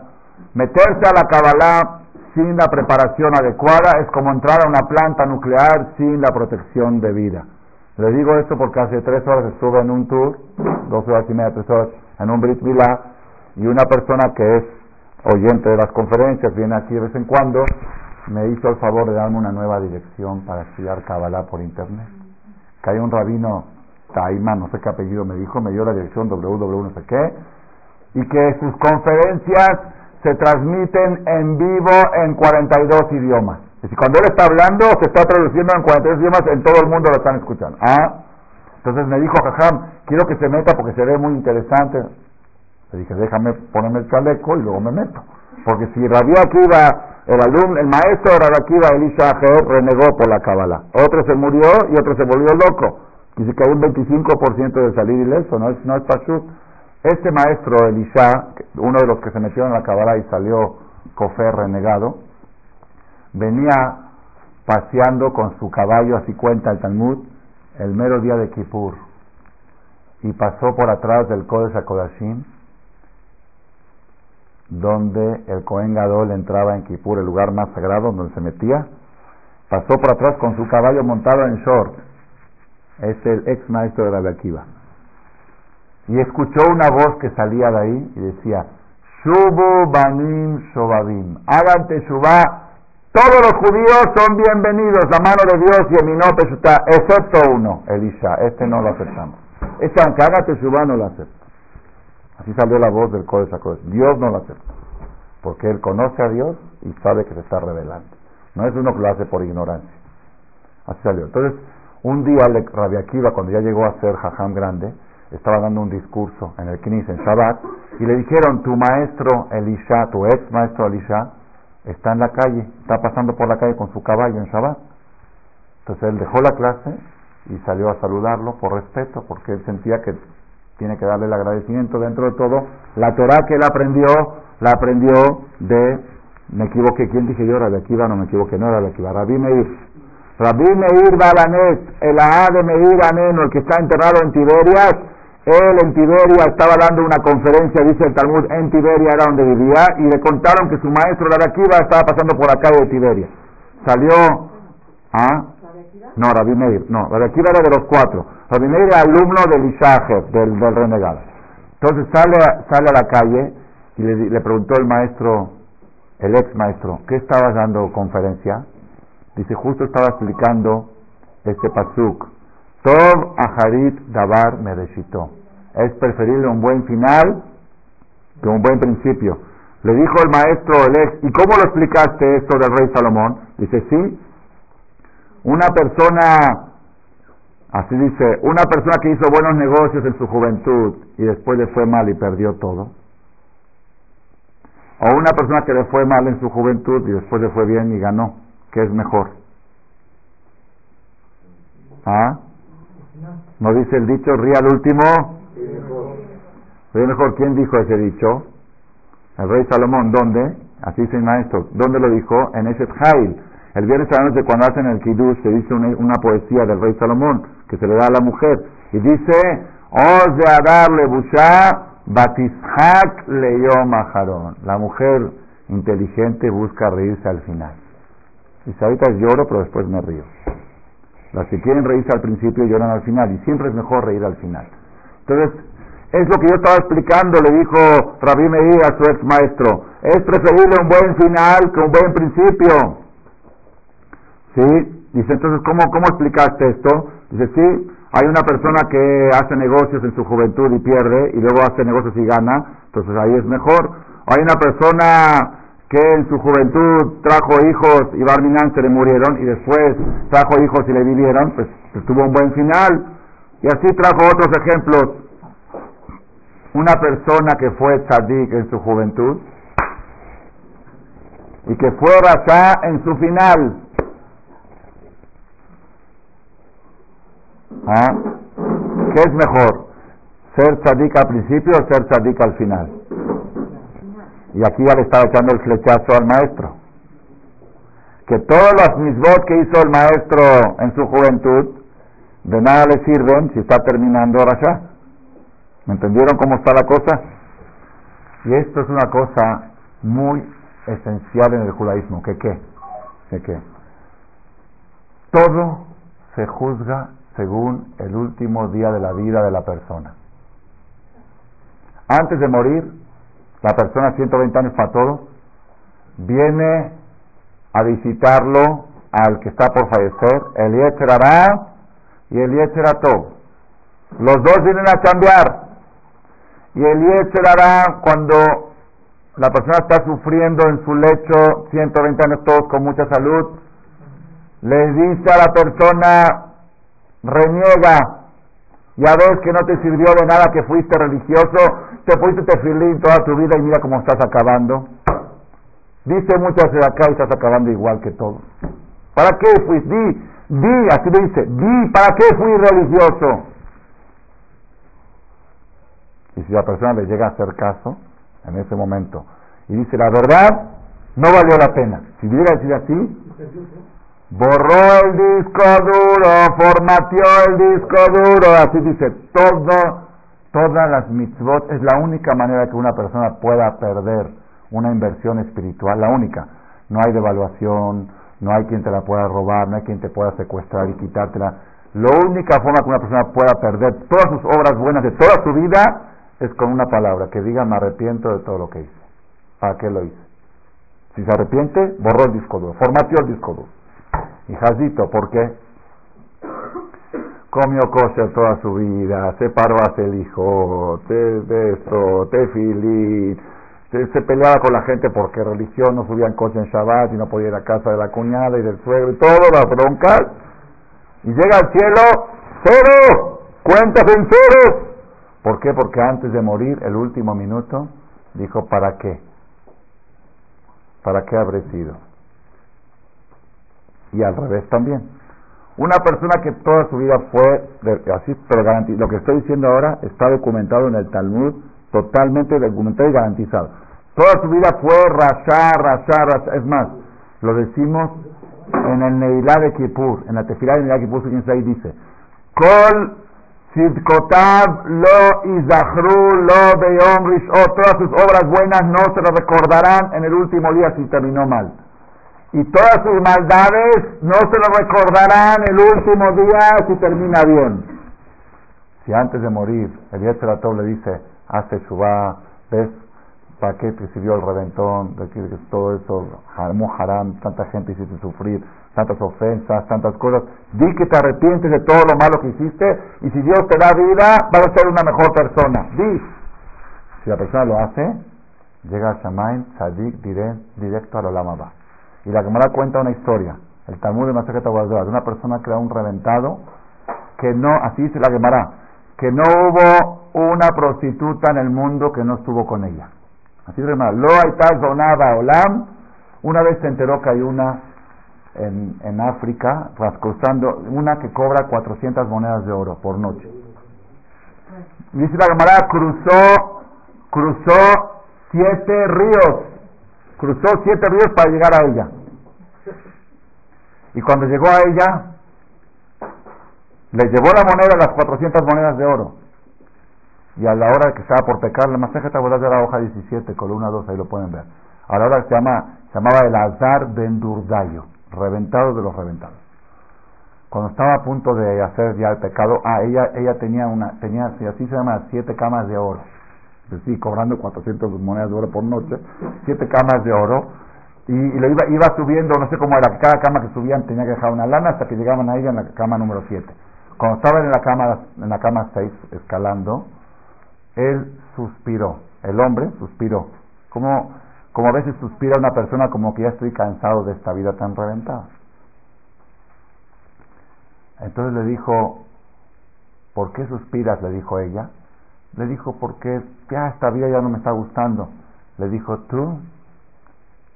[SPEAKER 1] Meterse a la Kabbalah sin la preparación adecuada es como entrar a una planta nuclear sin la protección debida. Le digo esto porque hace tres horas estuve en un tour, dos horas y media, tres horas, en un Brit Milá, y una persona que es oyente de las conferencias, viene aquí de vez en cuando, me hizo el favor de darme una nueva dirección para estudiar Kabbalah por internet. Que hay un rabino, Taima, no sé qué apellido me dijo, me dio la dirección www no sé qué, y que sus conferencias se transmiten en vivo en 42 idiomas. Es cuando él está hablando, se está traduciendo en 42 idiomas, en todo el mundo lo están escuchando. Ah, entonces me dijo Jajam, quiero que se meta porque se ve muy interesante. Le dije, déjame ponerme el chaleco y luego me meto. Porque si Rabbi Akiva, el alumno, el maestro de Rabbi Akiva, Elisha renegó por la cábala. Otro se murió y otro se volvió loco. Dice que hay un 25% de salir ileso, no es, no es pashut. Este maestro Elisha, uno de los que se metió en la Kabbalah y salió cofer renegado, venía paseando con su caballo, así cuenta el Talmud, el mero día de Kippur, y pasó por atrás del Kodesh HaKodashim, donde el Cohen Gadol entraba en Kippur, el lugar más sagrado donde se metía, pasó por atrás con su caballo montado en short. Es el ex maestro de la Akiva. Y escuchó una voz que salía de ahí y decía, Shubu Banim Shobabim, hagan Teshuvah, todos los judíos son bienvenidos, la mano de Dios y el minó está, excepto uno, Elisha, este no lo aceptamos. Este aunque haga Teshuvah no lo acepta. Así salió la voz del Kodesh Dios no lo acepta. Porque él conoce a Dios y sabe que se está revelando. No es uno que lo hace por ignorancia. Así salió. Entonces, un día Rabbi Akiva, cuando ya llegó a ser jajam grande, estaba dando un discurso en el Knis en Shabbat y le dijeron, tu maestro Elisha, tu ex maestro Elisha, está en la calle, está pasando por la calle con su caballo en Shabbat. Entonces él dejó la clase y salió a saludarlo por respeto, porque él sentía que tiene que darle el agradecimiento dentro de todo. La Torah que él aprendió, la aprendió de, me equivoqué, ¿quién dije yo? Rabbi Akiva, no me equivoqué, no era Rabbi Akiva, Rabbi Meir. Rabbi Meir Balanet, el A de Meir Aneno, el que está enterrado en Tiberias, él en Tiberia estaba dando una conferencia, dice el Talmud, en Tiberia era donde vivía, y le contaron que su maestro Rabbi Akiva estaba pasando por la calle de Tiberia. Salió, ¿ah? No, Rabbi Meir, no, Rabbi Akiva era de los cuatro. Rabbi Meir era alumno del Ishaje, del, del renegado. Entonces sale, sale a la calle y le, le preguntó el maestro, el ex maestro, ¿qué estabas dando conferencia? Dice, justo estaba explicando este pasuk. Tov Aharit Dabar Mereshito. Es preferible un buen final que un buen principio. Le dijo el maestro el ex, ¿y cómo lo explicaste esto del rey Salomón? Dice, sí, una persona, así dice, una persona que hizo buenos negocios en su juventud y después le fue mal y perdió todo. O una persona que le fue mal en su juventud y después le fue bien y ganó. ¿Qué es mejor? ¿Ah? ¿No dice el dicho, ría al último? Ríe mejor. ¿Quién dijo ese dicho? El rey Salomón. ¿Dónde? Así dice el maestro. ¿Dónde lo dijo? En Eshet Hail. El viernes a la cuando hacen el Kiddush se dice una, poesía del rey Salomón que se le da a la mujer. Y dice, Os de Adar busha Batishak leyom La mujer inteligente busca reírse al final. Dice, ahorita lloro, pero después me río. Las que quieren reírse al principio lloran al final. Y siempre es mejor reír al final. Entonces, es lo que yo estaba explicando, le dijo Rabí Meir a su ex maestro. Es preferible un buen final que un buen principio. ¿Sí? Dice, entonces, ¿cómo, ¿cómo explicaste esto? Dice, sí, hay una persona que hace negocios en su juventud y pierde, y luego hace negocios y gana, entonces ahí es mejor. Hay una persona que en su juventud trajo hijos y Barminan se le murieron, y después trajo hijos y le vivieron, pues, pues tuvo un buen final. Y así trajo otros ejemplos. Una persona que fue tzadik en su juventud y que fue rasá en su final. ¿Ah? ¿Qué es mejor? ¿Ser tzadik al principio o ser tzadik al final? Y aquí ya le estaba echando el flechazo al maestro. Que todos los misbot que hizo el maestro en su juventud, de nada le sirven si está terminando Rasha. ¿Me entendieron cómo está la cosa? Y esto es una cosa muy esencial en el judaísmo. ¿Que qué? ¿Que qué? Todo se juzga según el último día de la vida de la persona. Antes de morir, la persona 120 años para todos, viene a visitarlo al que está por fallecer, el Yetzerará y el Yetzerató. Los dos vienen a cambiar. Y el Yetzerará, cuando la persona está sufriendo en su lecho, 120 años todos con mucha salud, le dice a la persona, reniega, ya ves que no te sirvió de nada que fuiste religioso, te fuiste tefilín toda tu vida y mira cómo estás acabando. Dice muchas de acá y estás acabando igual que todos. ¿Para qué fuiste? Di, di, así dice, di, ¿para qué fui religioso? Y si la persona le llega a hacer caso en ese momento y dice la verdad, no valió la pena. Si llega a decir así, borró el disco duro, formateó el disco duro, así dice, todo, todas las mitzvot es la única manera que una persona pueda perder una inversión espiritual, la única. No hay devaluación, no hay quien te la pueda robar, no hay quien te pueda secuestrar y quitártela. La única forma que una persona pueda perder todas sus obras buenas de toda su vida es con una palabra, que diga me arrepiento de todo lo que hice. ¿Para qué lo hice? Si se arrepiente, borró el disco duro, formateó el disco duro. Y Jazito, ¿por qué? Comió kosher toda su vida, se paró hacia el hijo, te beso, te filí, se, peleaba con la gente porque religión, no subían coche en Shabbat y no podía ir a casa de la cuñada y del suegro y todo, las broncas. Y llega al cielo, cero, cuentas en cero. ¿Por qué? Porque antes de morir, el último minuto, dijo, ¿para qué? ¿Para qué habré sido? Y al revés también. Una persona que toda su vida fue así, pero lo que estoy diciendo ahora está documentado en el Talmud, totalmente documentado y garantizado. Toda su vida fue rasar, rasar, rasar. Es más, lo decimos en el Neilá de Kippur, en la tefilá de Neilá de Kippur, quien ahí dice, Kol Sidkotav lo izahru lo beyom o todas sus obras buenas no se lo recordarán en el último día si terminó mal. Y todas sus maldades no se lo recordarán el último día si termina bien. Si antes de morir el Yetzeratov le dice, hace Shubá, ves, ¿para qué te sirvió el reventón? Decir que todo eso, haram, tanta gente hiciste sufrir, tantas ofensas, tantas cosas. Di que te arrepientes de todo lo malo que hiciste y si Dios te da vida, vas a ser una mejor persona. Di. Si la persona lo hace, llega a Shamaim, Sadik, directo a la Lama Y la Gemara cuenta una historia, el Talmud de Masajeta de una persona que era un reventado, que no, así dice la Gemara, que no hubo una prostituta en el mundo que no estuvo con ella. Así se llama. Lo Donaba Olam. Una vez se enteró que hay una en, en África, una que cobra 400 monedas de oro por noche. Dice la camarada, cruzó, cruzó siete ríos, cruzó siete ríos para llegar a ella. Y cuando llegó a ella, le llevó la moneda, las 400 monedas de oro. Y a la hora que estaba por pecar, la masaje de la hoja 17, columna 2, ahí lo pueden ver. A la hora que se, llama, llamaba el Azar Bendurdayo, reventado de los reventados. Cuando estaba a punto de hacer ya el pecado, ah, ella, ella tenía una, tenía, así se llama, siete camas de oro. Es decir, cobrando 400 monedas de oro por noche, siete camas de oro, y, le iba, iba subiendo, no sé cómo era, cada cama que subían tenía que dejar una lana hasta que llegaban a ella en la cama número 7. Cuando estaba en la cama, en la cama 6, escalando, él suspiró, el hombre suspiró. Como, como a veces suspira una persona como que ya estoy cansado de esta vida tan reventada. Entonces le dijo, ¿por qué suspiras? Le dijo ella. Le dijo, porque ya esta vida ya no me está gustando. Le dijo, tú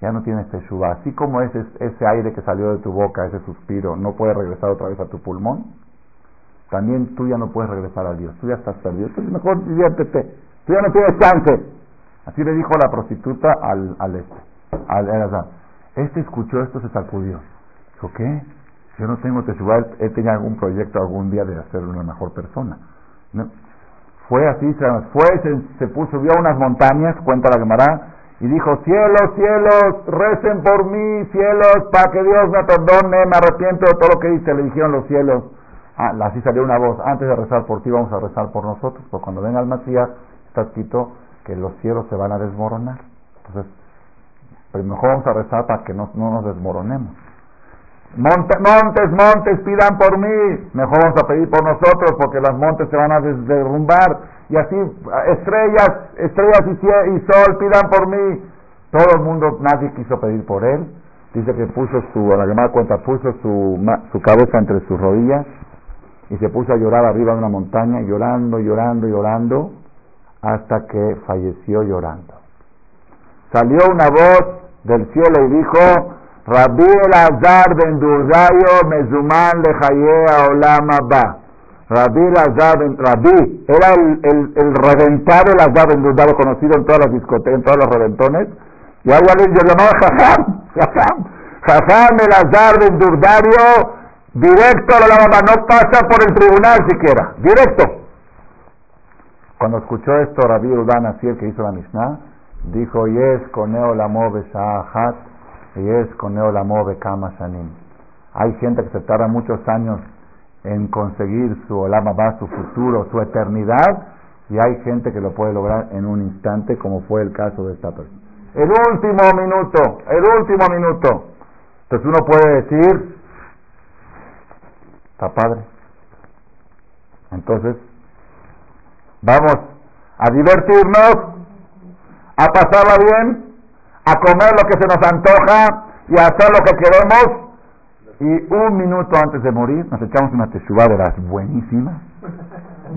[SPEAKER 1] ya no tienes teshuva. Así como ese, ese aire que salió de tu boca, ese suspiro, no puede regresar otra vez a tu pulmón, también tú ya no puedes regresar a Dios, tú ya estás perdido, entonces mejor diviértete, tú ya no tienes chance. Así le dijo la prostituta al, al este, al Este escuchó esto, se sacudió. Dijo, ¿qué? Yo no tengo teshuva, él tenía algún proyecto algún día de hacer una mejor persona. Fue así, se, fue, se, se puso, subió a unas montañas, cuenta la Gemara, y dijo, cielos, cielos, recen por mí, cielos, para que Dios me perdone, me arrepiento de todo lo que hice, le dijeron los cielos. Ah, así salió una voz, antes de rezar por ti vamos a rezar por nosotros, porque cuando venga el Masías está escrito que los cielos se van a desmoronar. Entonces, pero mejor vamos a rezar para que no, nos desmoronemos. Montes, montes, pidan por mí. Mejor vamos a pedir por nosotros porque los montes se van a derrumbar. Y así, estrellas, estrellas y, sol, pidan por mí. Todo el mundo, nadie quiso pedir por él. Dice que puso su, a la llamada cuenta, puso su, su cabeza entre sus rodillas y se puso a llorar arriba de una montaña, llorando, llorando, llorando, hasta que falleció llorando. Salió una voz del cielo y dijo, Rabbi Elazar ben Durdayo mezuman lejayea olama ba. Rabbi Elazar ben Rabbi era el, el, el reventado Elazar ben Durdayo conocido en todas las discotecas, en todos los reventones. Y ahora le llamaba Jajam, Jajam, Jajam Elazar ben Durdayo Directo a la lavaba, no pasa por el tribunal siquiera, directo. Cuando escuchó esto Rabí Udán, así el que hizo la Mishnah, dijo, Yes coneo la move saahat, Hay gente que se tarda muchos años en conseguir su olama va, su futuro, su eternidad, y hay gente que lo puede lograr en un instante, como fue el caso de esta persona. El último minuto, el último minuto. Entonces uno puede decir, está padre. Entonces, vamos a divertirnos, a pasarla bien, a comer lo que se nos antoja y a hacer lo que queremos. Y un minuto antes de morir nos echamos una teshuva de las buenísimas.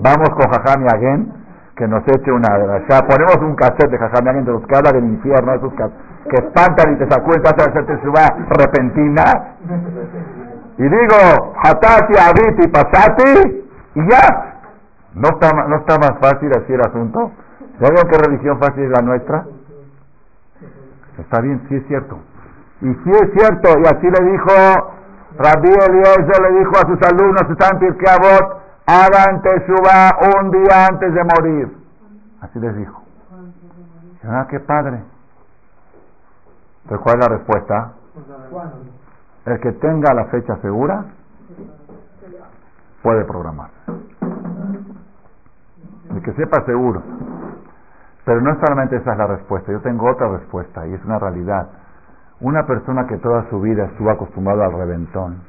[SPEAKER 1] Vamos con Jajami Again, que nos eche una de las... Ponemos un cassette de Jajami Again de los que habla del infierno, esos que, espantan y te sacuden, te hacen hacer teshuva repentina. Y digo, Hatati, Abiti, Pasati, y ya. ¿No está, ¿No está más fácil así el asunto? ¿Ya qué religión fácil es la nuestra? Está bien, sí es cierto. Y sí es cierto, y así le dijo Rabbi Eliezer, le dijo a sus alumnos, están que Abot, hagan Teshuvah un día antes de morir. Así les dijo. Ah, qué padre. Entonces, ¿cuál es la respuesta? El que tenga la fecha segura puede programar. El que sepa seguro. Pero no solamente esa es la respuesta, yo tengo otra respuesta y es una realidad. Una persona que toda su vida estuvo acostumbrada al reventón,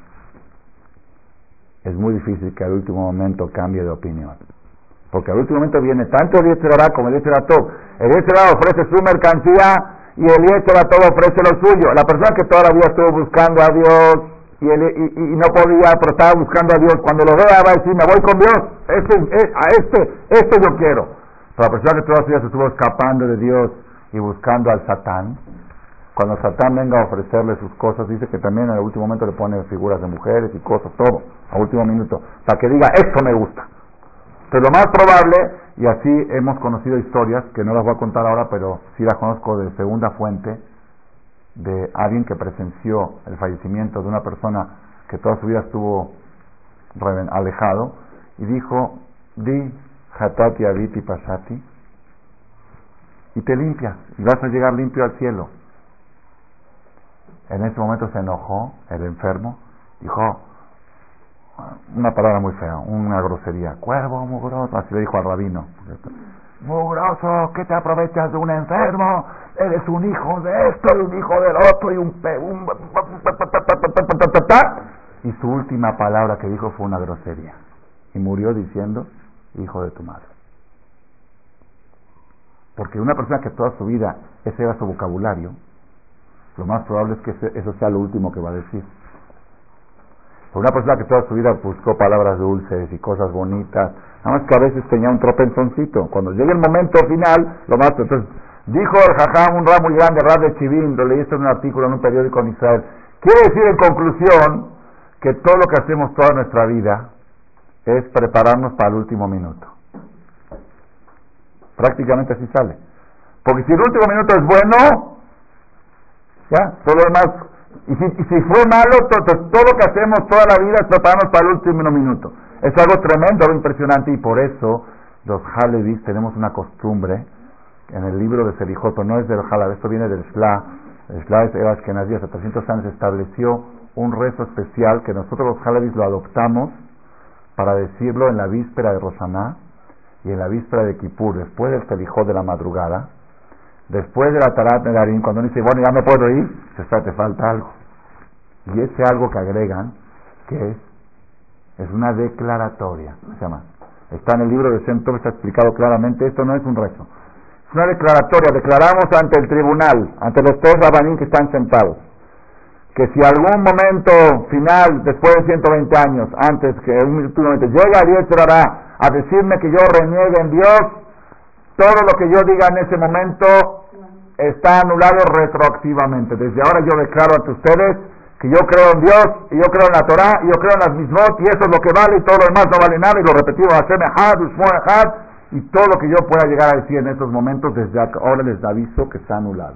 [SPEAKER 1] es muy difícil que al último momento cambie de opinión. Porque al último momento viene tanto el Yetzirah como el Yetzirah El Yetzirah ofrece su mercancía y el todo ofrece lo suyo. La persona que toda la vida estuvo buscando a Dios y, y, no podía, pero estaba buscando a Dios, cuando lo vea va a decir, me voy con Dios, a este, este yo quiero. Pero la persona que toda su vida se estuvo escapando de Dios y buscando al Satán, cuando Satán venga a ofrecerle sus cosas, dice que también en el último momento le pone figuras de mujeres y cosas, todo, a último minuto, para que diga, esto me gusta. Pero lo más probable, y así hemos conocido historias, que no las voy a contar ahora, pero sí las conozco de segunda fuente, de alguien que presenció el fallecimiento de una persona que toda su vida estuvo alejado, y dijo, di hatati aviti pasati, y te limpias, y vas a llegar limpio al cielo. En ese momento se enojó el enfermo, dijo una palabra muy fea, una grosería, cuervo mugroso, así le dijo al rabino. Mugroso, ¿qué te aprovechas de un enfermo? Eres un hijo de esto y un hijo del otro y un... un y su última palabra que dijo fue una grosería. Y murió diciendo, hijo de tu madre. Porque una persona que toda su vida ese era su vocabulario, lo más probable es que eso sea lo último que va a decir. Por una persona que toda su vida buscó palabras dulces y cosas bonitas, nada más que a veces tenía un tropenzoncito. Cuando llegue el momento final, lo más. Entonces, dijo el jajam, un ramo muy grande, Rab de Chivim, lo leí esto en un artículo en un periódico en Israel. Quiere decir en conclusión que todo lo que hacemos toda nuestra vida es prepararnos para el último minuto. Prácticamente así sale. Porque si el último minuto es bueno, ya, todo lo demás. Y si, si fue malo, todo, todo lo que hacemos toda la vida es prepararnos para el último minuto. Es algo tremendo, algo impresionante, y por eso los Halevis tenemos una costumbre, en el libro de Selijoto, no es del Halab, esto viene del Shla, el Shla es Ashkenazí, hace 300 años estableció un rezo especial que nosotros los Halevis lo adoptamos para decirlo en la víspera de Rosaná y en la víspera de Kippur, después del Selijot de la madrugada, Después de la Tarat Nedarim, cuando uno dice, bueno, ya me puedo ir, se te falta algo. Y ese algo que agregan, que es, es una declaratoria, se llama. Está en el libro de Centro, está explicado claramente, esto no es un rezo. Es una declaratoria, declaramos ante el tribunal, ante los tres rabanín que están sentados, que si algún momento final, después de 120 años, antes que un minuto, llega Dios a decirme que yo reniegue en Dios, todo lo que yo diga en ese momento está anulado retroactivamente. Desde ahora yo declaro ante ustedes que yo creo en Dios, y yo creo en la Torah, y yo creo en las mismot, y eso es lo que vale, y todo lo demás no vale nada, y lo repetimos, y todo lo que yo pueda llegar a decir en estos momentos, desde ahora les aviso que está anulado.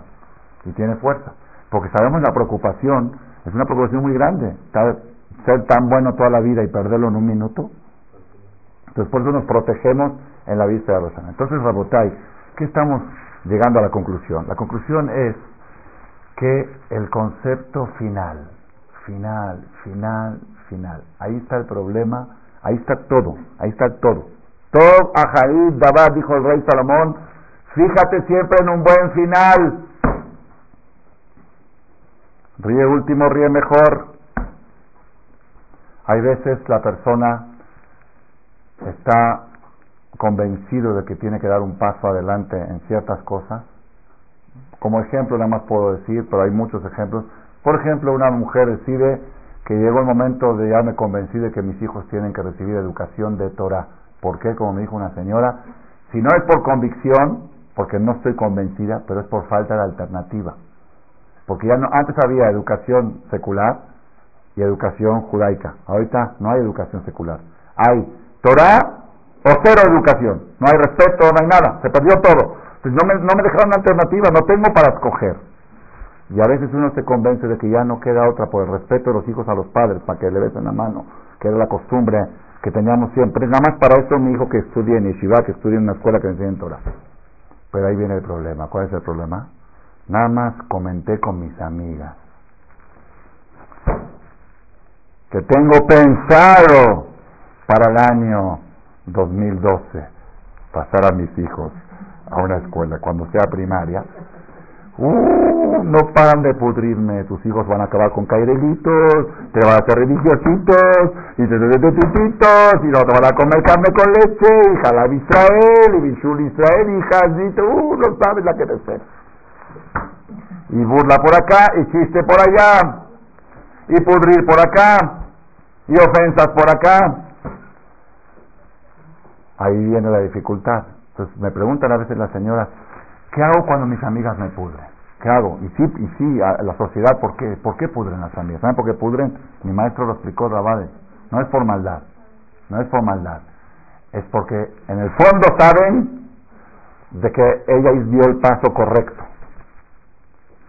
[SPEAKER 1] Y tiene fuerza. Porque sabemos la preocupación, es una preocupación muy grande, ser tan bueno toda la vida y perderlo en un minuto. Entonces por eso nos protegemos en la vista de Rosana. Entonces, Rabotai, ¿qué estamos llegando a la conclusión. La conclusión es que el concepto final, final, final, final, ahí está el problema, ahí está todo, ahí está todo. Todo Ajaid Dabad, dijo el rey Salomón, fíjate siempre en un buen final. Ríe último, ríe mejor. Hay veces la persona está convencido de que tiene que dar un paso adelante en ciertas cosas. Como ejemplo, nada más puedo decir, pero hay muchos ejemplos. Por ejemplo, una mujer decide que llegó el momento de ya me convencí de que mis hijos tienen que recibir educación de Torah. ¿Por qué? Como me dijo una señora, si no es por convicción, porque no estoy convencida, pero es por falta de alternativa. Porque ya no, antes había educación secular y educación judaica. Ahorita no hay educación secular. Hay Torah o cero educación. No hay respeto, no hay nada. Se perdió todo. Pues no me, dejaron alternativa, no tengo para escoger. Y a veces uno se convence de que ya no queda otra por el respeto de los hijos a los padres, para que le besen la mano, que era la costumbre que teníamos siempre. Nada más para eso mi hijo que estudie en Yeshiva, que estudie en una escuela que enseñe Torah. Pero ahí viene el problema. ¿Cuál es el problema? Nada más comenté con mis amigas que tengo pensado para el año 2012 pasar a mis hijos a una escuela cuando sea primaria. Uh, no paran de pudrirme, tus hijos van a acabar con cairelitos, te van a hacer religiositos, y te, y no te van a comer carne con leche, y jalab Israel, y bishul Israel, y uh, no sabes la que te. Y burla por acá, y chiste por allá, y pudrir por acá, y ofensas por acá. Ahí viene la dificultad. Entonces me preguntan a veces las señoras, ¿qué hago cuando mis amigas me pudren? ¿Qué hago? Y sí, y sí, a la sociedad, ¿por qué? ¿Por qué pudren las amigas? ¿Saben por qué pudren? Mi maestro lo explicó, Rabade. No es por maldad, no es por maldad. Es porque en el fondo saben de que ella dio el paso correcto.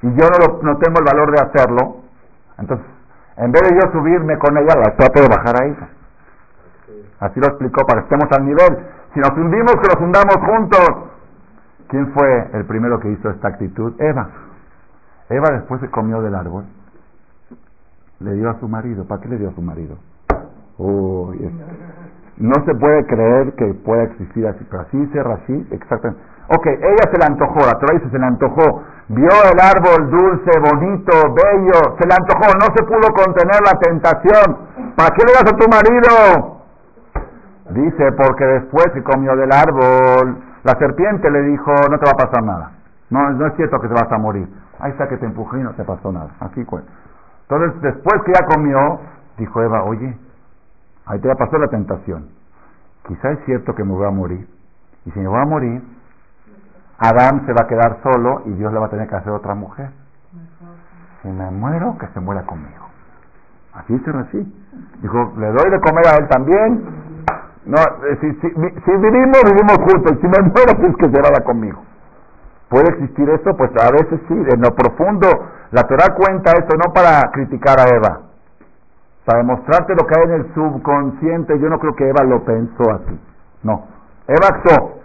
[SPEAKER 1] Y yo no, no tengo el valor de hacerlo, entonces, en vez de yo subirme con ella, la trato de bajar a ella. Así lo explicó, para que estemos al nivel. Si nos hundimos, que nos hundamos juntos. ¿Quién fue el primero que hizo esta actitud? Eva. Eva después se comió del árbol. Le dio a su marido. ¿Para qué le dio a su marido? No se puede creer que pueda existir así, pero así dice Rashid, exactamente. Ok, ella se le antojó, la Torah dice se le antojó, vio el árbol dulce, bonito, bello, se le antojó, no se pudo contener la tentación. ¿Para qué le das a tu marido? Dice, porque después que comió del árbol, la serpiente le dijo, no te va a pasar nada. No, no es cierto que te vas a morir. Ahí está que te empujé y no te pasó nada. Así fue. Entonces, después que ya comió, dijo Eva, oye, ahí te pasar la tentación. Quizá es cierto que me voy a morir. Y si me voy a morir, Adán se va a quedar solo y Dios le va a tener que hacer otra mujer. Si me muero, que se muera conmigo. Así dice así. Dijo, le doy de comer a él también no, eh, si, si, si, vivimos, vivimos juntos. Si me muero, pues que se vaya conmigo. ¿Puede existir eso? Pues a veces sí, en lo profundo. La Torah cuenta esto no para criticar a Eva, para demostrarte lo que hay en el subconsciente. Yo no creo que Eva lo pensó así. No. Eva actuó.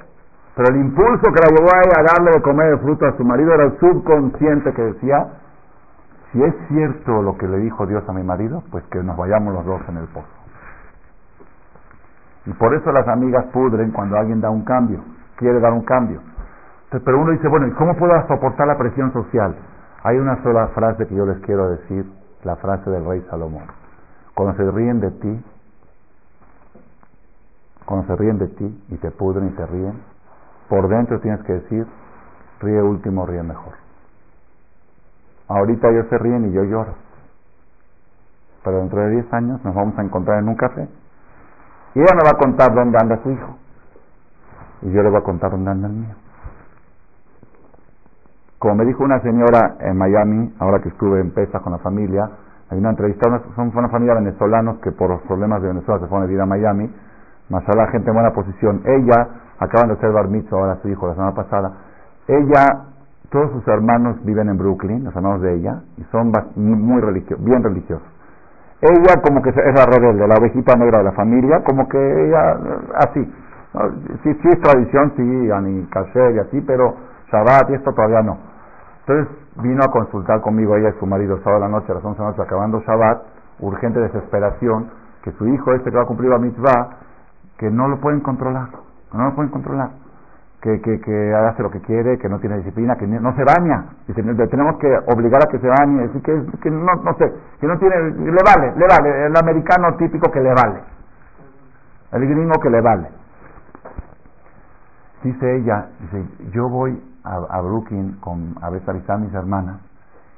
[SPEAKER 1] Pero el impulso que la llevó a darle de comer el fruto a su marido era el subconsciente que decía, si es cierto lo que le dijo Dios a mi marido, pues que nos vayamos los dos en el pozo. Y por eso las amigas pudren cuando alguien da un cambio, quiere dar un cambio. pero uno dice, bueno, ¿y cómo puedo soportar la presión social? Hay una sola frase que yo les quiero decir, la frase del rey Salomón. Cuando se ríen de ti, cuando se ríen de ti y te pudren y te ríen, por dentro tienes que decir, ríe último, ríe mejor. Ahorita ellos se ríen y yo lloro. Pero dentro de 10 años nos vamos a encontrar en un café y ella me va a contar dónde anda su hijo. Y yo le voy a contar dónde anda el mío. Como me dijo una señora en Miami, ahora que estuve en PESA con la familia, hay una entrevista, son una familia venezolanos que por los problemas de Venezuela se fueron a vivir a Miami, más la gente en buena posición. Ella, acaban de hacer bar mitzvah ahora su hijo la semana pasada, ella, todos sus hermanos viven en Brooklyn, los hermanos de ella, y son muy religiosos, bien religiosos. Ella como que es la rebelde, la ovejita negra de la familia, como que ella, así. Sí, sí es tradición, sí, ni caché y así, pero Shabbat y esto todavía no. Entonces vino a consultar conmigo, ella y su marido, sábado a la noche, a las 11 de la noche, acabando Shabbat, urgente desesperación, que su hijo este que va a cumplir la mitzvah, que no lo pueden controlar, no lo pueden controlar, que, que, que hace lo que quiere, que no tiene disciplina, que no se baña, dice, tenemos que obligar a que se bañe, que, no, no sé, que no tiene, le vale, le vale, el americano típico que le vale, el gringo que le vale. Dice ella, dice, yo voy a, a Brooklyn con, a ver a mis hermanas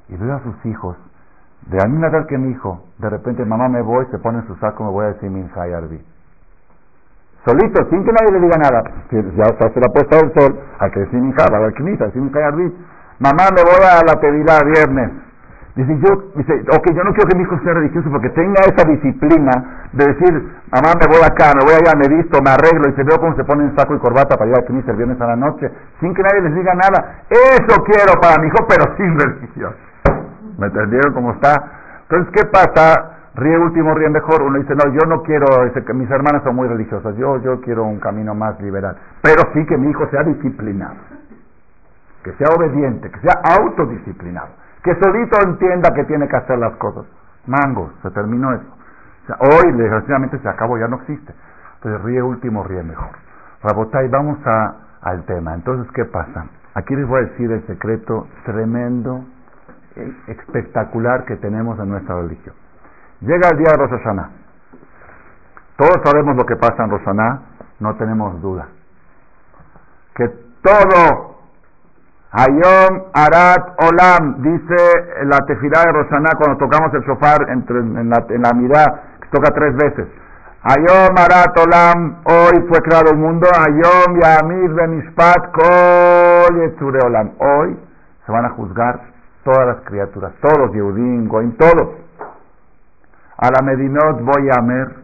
[SPEAKER 1] y veo a sus hijos de la misma edad que mi hijo, de repente mamá me voy, se pone en su saco, me voy a decir mi Arbi. Solito, sin que nadie le diga nada. Ya se la ha puesto el sol, al que decir Minja, va a la quinita, Arbi. Mamá me voy a la pedida viernes. Dice, yo, dice, ok, yo no quiero que mi hijo sea religioso porque tenga esa disciplina de decir, mamá me voy acá, me voy allá, me visto, me arreglo y se veo cómo se pone en saco y corbata para ir al el viernes a la noche, sin que nadie les diga nada. Eso quiero para mi hijo, pero sin religión. ¿Me entendieron cómo está? Entonces, ¿qué pasa? Ríe último, ríe mejor. Uno dice, no, yo no quiero, que mis hermanas son muy religiosas, yo, yo quiero un camino más liberal. Pero sí que mi hijo sea disciplinado, que sea obediente, que sea autodisciplinado, que solito entienda que tiene que hacer las cosas. Mangos, se terminó eso. hoy, desgraciadamente, se acabó, ya no existe. Entonces, ríe último, ríe mejor. Rabotay, vamos a, al tema. Entonces, ¿qué pasa? Aquí les voy a decir el secreto tremendo espectacular que tenemos en nuestra religión. Llega el día de Rosh Todos sabemos lo que pasa en Rosh no tenemos duda. Que todo, Hayom, Arat, Olam, dice la tefilá de Rosh cuando tocamos el shofar entre, en, la, en la mirada, que toca tres veces. Hayom, Arat, Olam, hoy fue creado el mundo. Hayom, Yamir, Benishpat, Kol, Olam. Hoy se van a juzgar todas las criaturas, todos, Yehudim, Goim, todos. A la Medinot voy a Amer,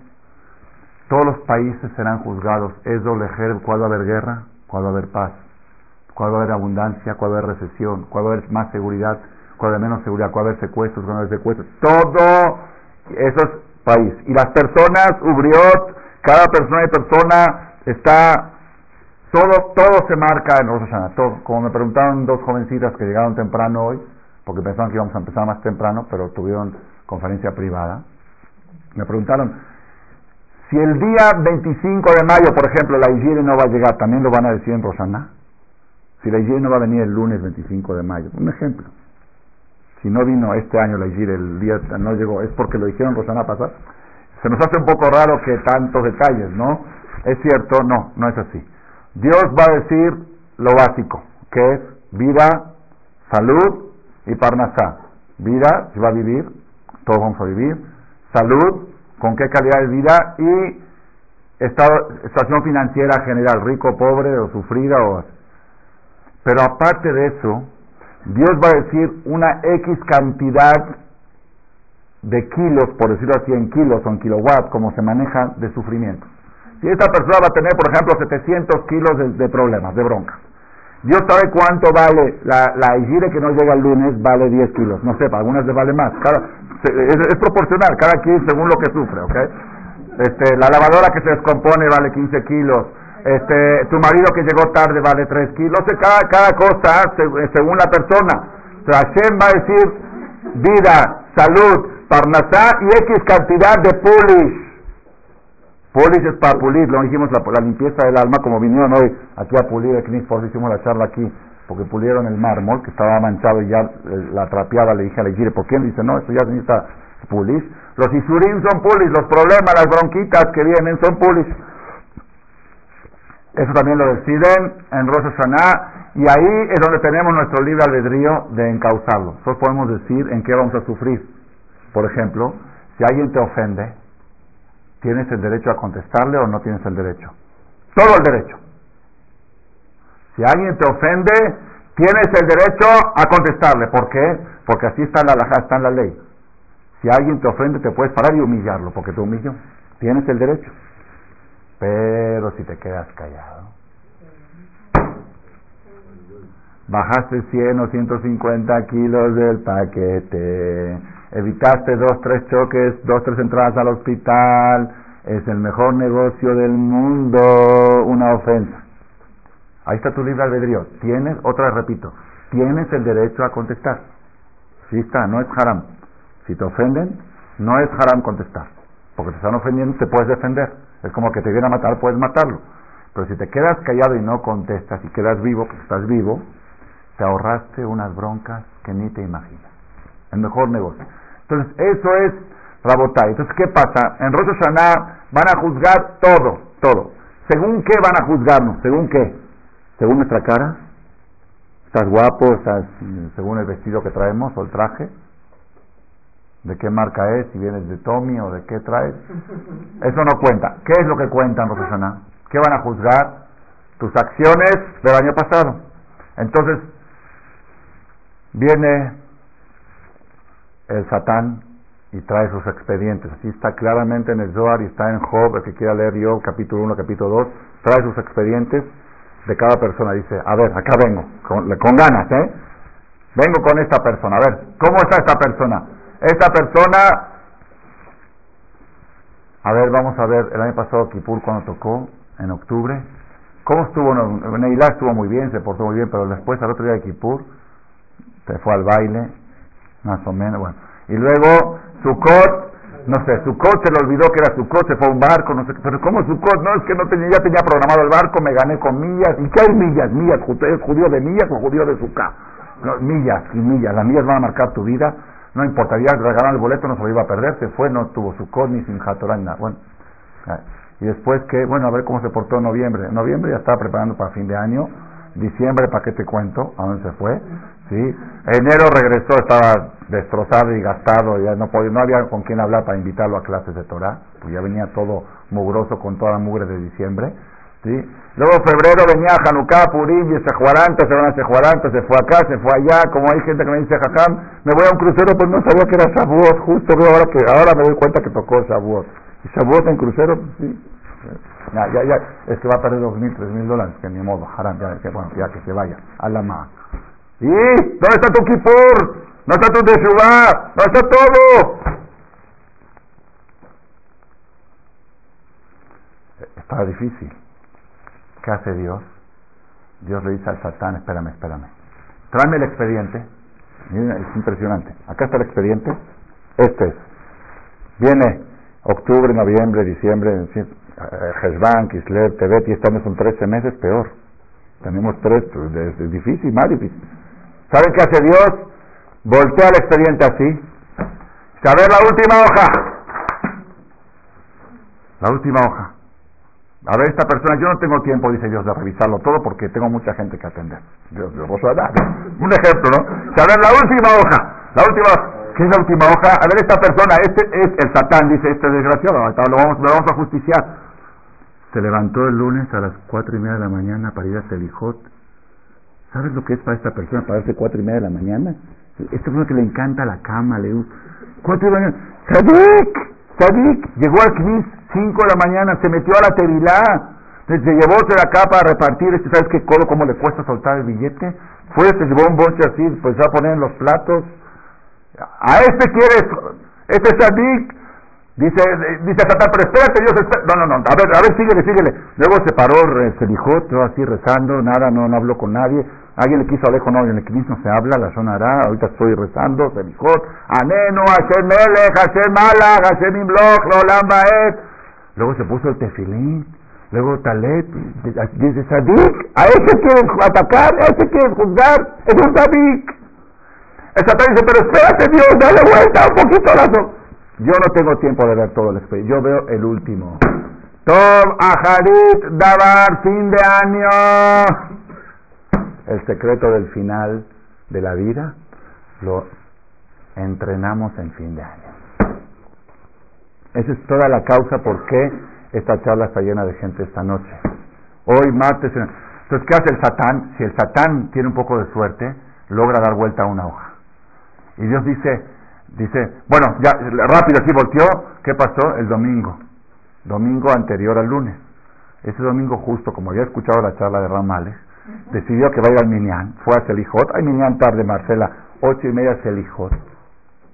[SPEAKER 1] todos los países serán juzgados. Es doble cuando va a haber guerra, cuando va a haber paz, cuando va a haber abundancia, cuando va a haber recesión, cuando va a haber más seguridad, cuando haber menos seguridad, cuando va a haber secuestros, cuando va a haber secuestros. Todo esos países. Y las personas, Ubriot, cada persona y persona está todo, todo se marca en Rosh Hashanah, todo. Como me preguntaron dos jovencitas que llegaron temprano hoy, porque pensaban que íbamos a empezar más temprano, pero tuvieron conferencia privada. Me preguntaron, si el día 25 de mayo, por ejemplo, la higiene no va a llegar, ¿también lo van a decir en Rosana? Si la higiene no va a venir el lunes 25 de mayo, un ejemplo. Si no vino este año la higiene, el día no llegó, es porque lo dijeron Rosana pasar. Se nos hace un poco raro que tantos detalles, ¿no? Es cierto, no, no es así. Dios va a decir lo básico, que es vida, salud y Parnasá. Vida, si va a vivir, todos vamos a vivir. Salud, con qué calidad de vida y estado, financiera general, rico, pobre o sufrida. O... Pero aparte de eso, Dios va a decir una X cantidad de kilos, por decirlo así, en kilos o en kilowatts, como se maneja de sufrimiento. Si esta persona va a tener, por ejemplo, 700 kilos de, de problemas, de broncas, Dios sabe cuánto vale la, la que no llega el lunes, vale 10 kilos. No sé, para algunas le vale más. Cada, es, proporcional, cada quien según lo que sufre, ¿ok? Este, la lavadora que se descompone vale 15 kilos. Este, tu marido que llegó tarde vale 3 kilos. cada, cada cosa según la persona. O Hashem va a decir vida, salud, parnasá y X cantidad de pulis. Polis es para pulir, lo dijimos, la, la, limpieza del alma, como vinieron hoy aquí a pulir el Knis, por hicimos la charla aquí, porque pulieron el mármol, que estaba manchado y ya eh, la trapeaba, le dije a la Igire, ¿por qué? Dice, no, eso ya se necesita pulis. Los isurim son pulis, los problemas, las bronquitas que vienen son pulis. Eso también lo deciden en Rosa Saná, y ahí es donde tenemos nuestro libre albedrío de encauzarlo. Nosotros podemos decir en qué vamos a sufrir. Por ejemplo, si alguien te ofende, ¿Tienes el derecho a contestarle o no tienes el derecho? Todo el derecho. Si alguien te ofende, tienes el derecho a contestarle. ¿Por qué? Porque así está la, está en la ley. Si alguien te ofende, te puedes parar y humillarlo, porque te humilló. Tienes el derecho. Pero si te quedas callado, bajaste 100 o 150 kilos del paquete evitaste dos, tres choques, dos, tres entradas al hospital, es el mejor negocio del mundo, una ofensa. Ahí está tu libre albedrío. Tienes, otra repito, tienes el derecho a contestar. Sí está, no es haram. Si te ofenden, no es haram contestar. Porque te están ofendiendo, te puedes defender. Es como que te viene a matar, puedes matarlo. Pero si te quedas callado y no contestas y quedas vivo, porque estás vivo, te ahorraste unas broncas que ni te imaginas. El mejor negocio. Entonces, eso es Rabotai. Entonces, ¿qué pasa? En Rosh Hashanah van a juzgar todo, todo. ¿Según qué van a juzgarnos? ¿Según qué? ¿Según nuestra cara? ¿Estás guapo? ¿Estás según el vestido que traemos o el traje? ¿De qué marca es? Si vienes de Tommy o de qué traes. Eso no cuenta. ¿Qué es lo que cuenta en Rosh? ¿Qué van a juzgar? Tus acciones del año pasado. Entonces, viene el Satán y trae sus expedientes. Así está claramente en el Zohar y está en Job, el que quiera leer yo, capítulo 1, capítulo 2, trae sus expedientes de cada persona. Dice, a ver, acá vengo, con, con ganas, ¿eh? Vengo con esta persona. A ver, ¿cómo está esta persona? Esta persona, a ver, vamos a ver, el año pasado Kipur cuando tocó, en octubre, ¿cómo estuvo? Neilá estuvo muy bien, se portó muy bien, pero después al otro día de Kipur, se fue al baile, más o menos, bueno. Y luego Sukkot, no sé, Sukkot se le olvidó que era Sukkot, se fue a un barco, no sé, pero ¿cómo Sukkot? No, es que no tenía, ya tenía programado el barco, me gané con millas. ¿Y qué hay millas? Millas, ¿es judío de millas o judío de Sukkot? millas y millas, las millas van a marcar tu vida, no importaría regalar el boleto, no se lo iba a perder, se fue, no tuvo Sukkot ni sin nada. Bueno, y después que, bueno, a ver cómo se portó en noviembre. En noviembre ya estaba preparando para fin de año, diciembre, ¿para qué te cuento? ¿A dónde se fue? ¿Sí? Enero regresó, estaba destrozado y gastado, ya no, podía, no había con quién hablar para invitarlo a clases de Torah, pues ya venía todo mugroso con toda la mugre de diciembre. ¿sí? Luego febrero venía Hanukkah, Purim y Sejuaranta, se van a Sejuaranta, se fue acá, se fue allá, como hay gente que me dice, Jajam, me voy a un crucero, pues no sabía que era Shavuot, justo ahora que ahora me doy cuenta que tocó Shavuot. ¿Y Shavuot en crucero? Sí. Ya, ya, ya, es que va a perder dos mil, tres mil dólares, que ni modo, haram, ya, que, bueno, ya que se vaya, a la ma. ¿Y dónde está tu kipur? ¿No está tu Teshuvah? ¿No está todo? Está difícil. ¿Qué hace Dios? Dios le dice al Satán, espérame, espérame. Tráeme el expediente. Miren, es impresionante. Acá está el expediente. Este es. Viene octubre, noviembre, diciembre, Hezban, Kislev, Tebet, y estamos son 13 meses peor. Tenemos tres, pues, es difícil, más difícil. ¿Saben qué hace Dios? Voltea el expediente así. A ver la última hoja. La última hoja. A ver, esta persona, yo no tengo tiempo, dice Dios, de revisarlo todo porque tengo mucha gente que atender. Dios, Dios, un ejemplo, ¿no? A ver, la última hoja. La última ¿Qué es la última hoja? A ver, esta persona, este es el Satán, dice este desgraciado, lo vamos, lo vamos a justiciar. Se levantó el lunes a las cuatro y media de la mañana para ir a Selijot ¿Sabes lo que es para esta persona pararse cuatro y media de la mañana? Esta persona que le encanta la cama, le cuatro y media. Sadik, Sadik, llegó al Knis cinco de la mañana, se metió a la tevilá, se llevó de acá para repartir, este, ¿sabes qué codo cómo le cuesta soltar el billete? Fue, se llevó un bonche así, pues a poner en los platos. A este quieres, este Sadik, Dice, dice Satán, pero espérate Dios, no, no, no, a ver, a ver, síguele, síguele. Luego se paró, se dijo, todo así rezando, nada, no, no habló con nadie. Alguien le quiso alejo, no, en el no se habla, la zona hará, ahorita estoy rezando, se dijo, Aneno, Hashem Melech, Hashem Malach, Hashem Imloch, Lolam Baet. Luego se puso el tefilín, luego Talet, dice Sadik, a ese quieren atacar, a ese quieren juzgar, es un Sadik. El Satán dice, pero espérate Dios, dale vuelta un poquito la yo no tengo tiempo de ver todo el expediente. Yo veo el último. Tom Aharit Dabar, fin de año. El secreto del final de la vida lo entrenamos en fin de año. Esa es toda la causa por qué esta charla está llena de gente esta noche. Hoy, martes. Entonces, ¿qué hace el Satán? Si el Satán tiene un poco de suerte, logra dar vuelta a una hoja. Y Dios dice, Dice, bueno, ya rápido así volteó, ¿qué pasó? El domingo, domingo anterior al lunes. Ese domingo justo, como había escuchado la charla de Ramales, decidió que va a ir al Minyan, fue a Selijot, ay Minyan tarde Marcela, ocho y media Selijot,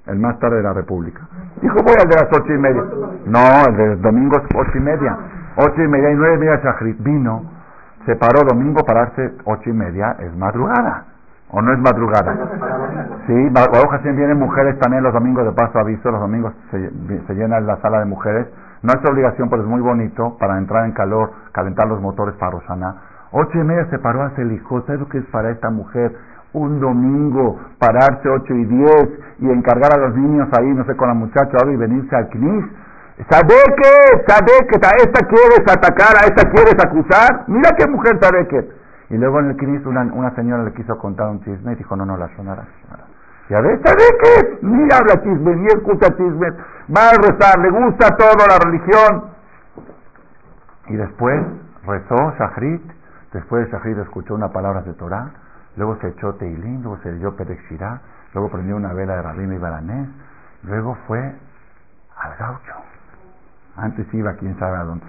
[SPEAKER 1] el más tarde de la República. Dijo, voy al de las ocho y media. No, el de domingo es ocho y media, ocho y media y nueve y media Shachrit, vino, se paró domingo, pararse ocho y media, es madrugada. ¿O no es madrugada? Sí, Baruch vienen mujeres también los domingos de paso aviso, los domingos se, se llena la sala de mujeres. No es obligación, pero es muy bonito para entrar en calor, calentar los motores para Rosana. Ocho y media se paró a hijo. ¿Sabes lo que es para esta mujer? Un domingo, pararse ocho y diez y encargar a los niños ahí, no sé, con la muchacha y venirse al CNIS. ¿Sabe qué? ¿Sabe que a esta quieres atacar, a esta quieres acusar? Mira qué mujer sabe que. Y luego en el CNIS una, una señora le quiso contar un chisme y dijo, no, no, la sonara. Ya ves, ¿sabe qué? Mira, habla chisme, ni escucha chisme, va a rezar, le gusta todo la religión. Y después rezó Shahrit, después de Shahrit escuchó una palabra de Torah, luego se echó Teilín, luego se dio Perek luego prendió una vela de Rabino y Baranés, luego fue al gaucho. Antes iba quién sabe a dónde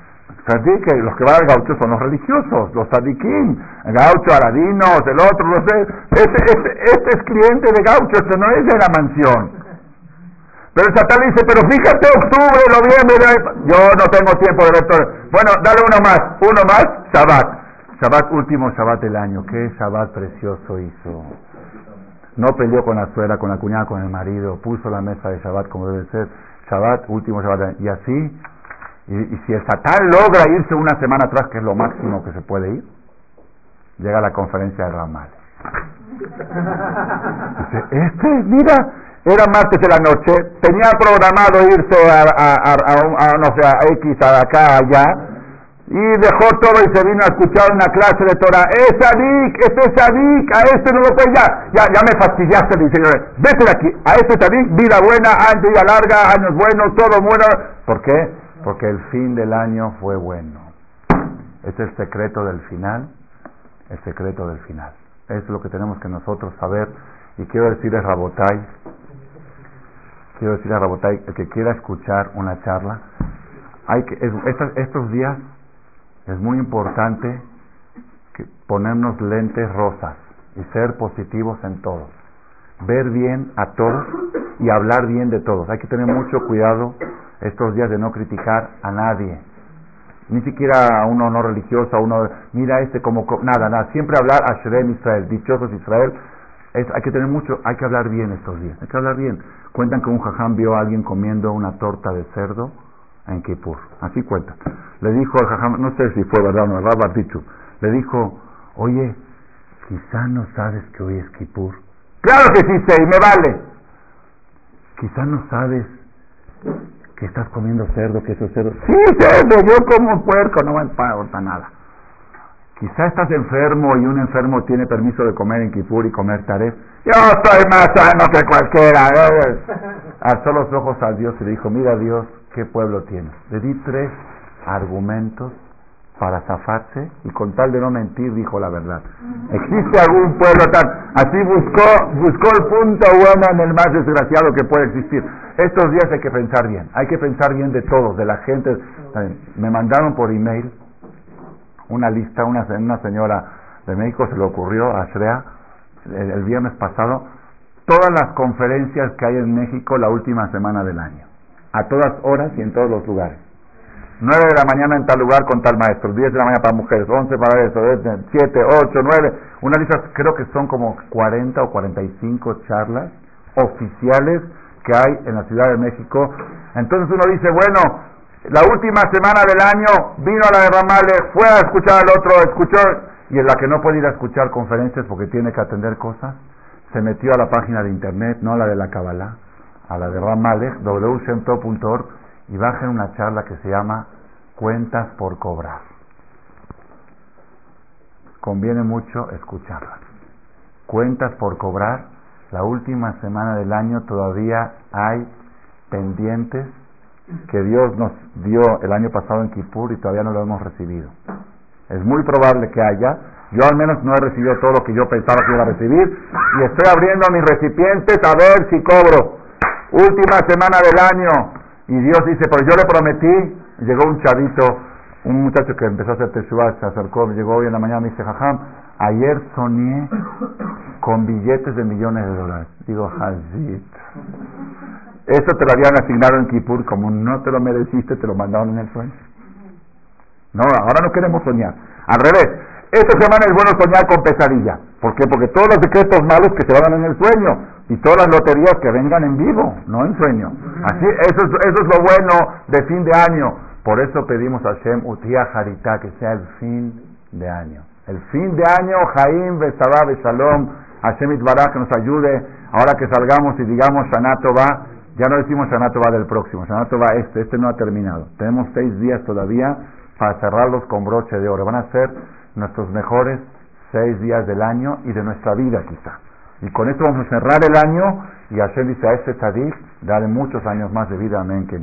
[SPEAKER 1] que los que van al gaucho son los religiosos, los sadiquín, gaucho, aladinos, el otro, no sé. Este, este, es cliente de gaucho, este no es de la mansión. Pero el satán dice, pero fíjate, octubre, noviembre, yo no tengo tiempo de todo. Bueno, dale uno más, uno más, Shabbat. Shabbat, último Shabbat del año. Qué Shabbat precioso hizo. No peleó con la suegra, con la cuñada, con el marido. Puso la mesa de Shabbat como debe ser. Shabbat, último Shabbat del año. Y así y, si el Satán logra irse una semana atrás, que es lo máximo que se puede ir, llega a la conferencia de Ramal. Dice, este, mira, era martes de la noche, tenía programado irse a, no sé, a X, a acá, allá, y dejó todo y se vino a escuchar una clase de Torah. Es Sadik, este es Sadik, a este no lo puede, ya, ya, ya me fastidiaste, dice, vete de aquí, a este Sadik, vida buena, vida larga, años buenos, todo bueno. ¿Por qué? porque el fin del año fue bueno. Este es el secreto del final, el secreto del final. es lo que tenemos que nosotros saber. Y quiero decirles, Rabotai, quiero decirle a Rabotai, el que quiera escuchar una charla, hay que, estos, estos días es muy importante que ponernos lentes rosas y ser positivos en todo. Ver bien a todos y hablar bien de todos. Hay que tener mucho cuidado estos días de no criticar a nadie, ni siquiera a uno no religioso, a uno, mira este como, nada, nada, siempre hablar a Shrem Israel, dichosos Israel, es, hay que tener mucho, hay que hablar bien estos días, hay que hablar bien. Cuentan que un jajam vio a alguien comiendo una torta de cerdo en Kippur, así cuentan. Le dijo al jajam, no sé si fue verdad o no, verdad, dicho, le dijo, oye, quizá no sabes que hoy es Kippur. Claro que sí sé, y me vale. Quizá no sabes que estás comiendo cerdo, que eso es cerdo. Sí, cerdo, yo como puerco, no me importa nada. Quizá estás enfermo y un enfermo tiene permiso de comer en Kipur y comer taref. Yo estoy más sano que cualquiera. Alzó los ojos a Dios y dijo, mira Dios, ¿qué pueblo tienes? Le di tres argumentos para zafarse y con tal de no mentir dijo la verdad. ¿Existe algún pueblo tan? Así buscó, buscó el punto bueno en el más desgraciado que puede existir. Estos días hay que pensar bien, hay que pensar bien de todos, de la gente. Me mandaron por email una lista, una, una señora de México se le ocurrió a Shrea el, el viernes pasado, todas las conferencias que hay en México la última semana del año, a todas horas y en todos los lugares. 9 de la mañana en tal lugar con tal maestro, 10 de la mañana para mujeres, 11 para eso, 7, 8, 9, una lista, creo que son como 40 o 45 charlas oficiales que hay en la Ciudad de México. Entonces uno dice, bueno, la última semana del año vino a la de Ramales, fue a escuchar al otro, escuchó, y en la que no puede ir a escuchar conferencias porque tiene que atender cosas, se metió a la página de internet, no a la de la Kabbalah, a la de Ramales, www.shemto.org, y bajen una charla que se llama Cuentas por cobrar. Conviene mucho escucharla. Cuentas por cobrar. La última semana del año todavía hay pendientes que Dios nos dio el año pasado en Kippur y todavía no lo hemos recibido. Es muy probable que haya. Yo al menos no he recibido todo lo que yo pensaba que iba a recibir y estoy abriendo mis recipientes a ver si cobro. Última semana del año, y Dios dice, pero yo le prometí, llegó un chavito, un muchacho que empezó a hacer teshuva, se acercó, llegó hoy en la mañana, me dice, jajam, ayer soñé con billetes de millones de dólares. Digo, Hazit. Eso te lo habían asignado en Kippur, como no te lo mereciste, te lo mandaron en el sueño. No, ahora no queremos soñar. Al revés, esta semana es bueno soñar con pesadilla. ¿Por qué? Porque todos los decretos malos que se van en el sueño y todas las loterías que vengan en vivo, no en sueño. Así, eso es, eso es lo bueno de fin de año. Por eso pedimos a Shem Utia Harita que sea el fin de año. El fin de año, Jaim, Besabá, Shalom, Hashem Itbaraj que nos ayude. Ahora que salgamos y digamos Shanato va, ya no decimos Shanato va del próximo, Shanato va este, este no ha terminado. Tenemos seis días todavía para cerrarlos con broche de oro. Van a ser nuestros mejores seis días del año y de nuestra vida quizá. Y con esto vamos a cerrar el año y Hashem dice a este tzadik, dale muchos años más de vida. Amén, que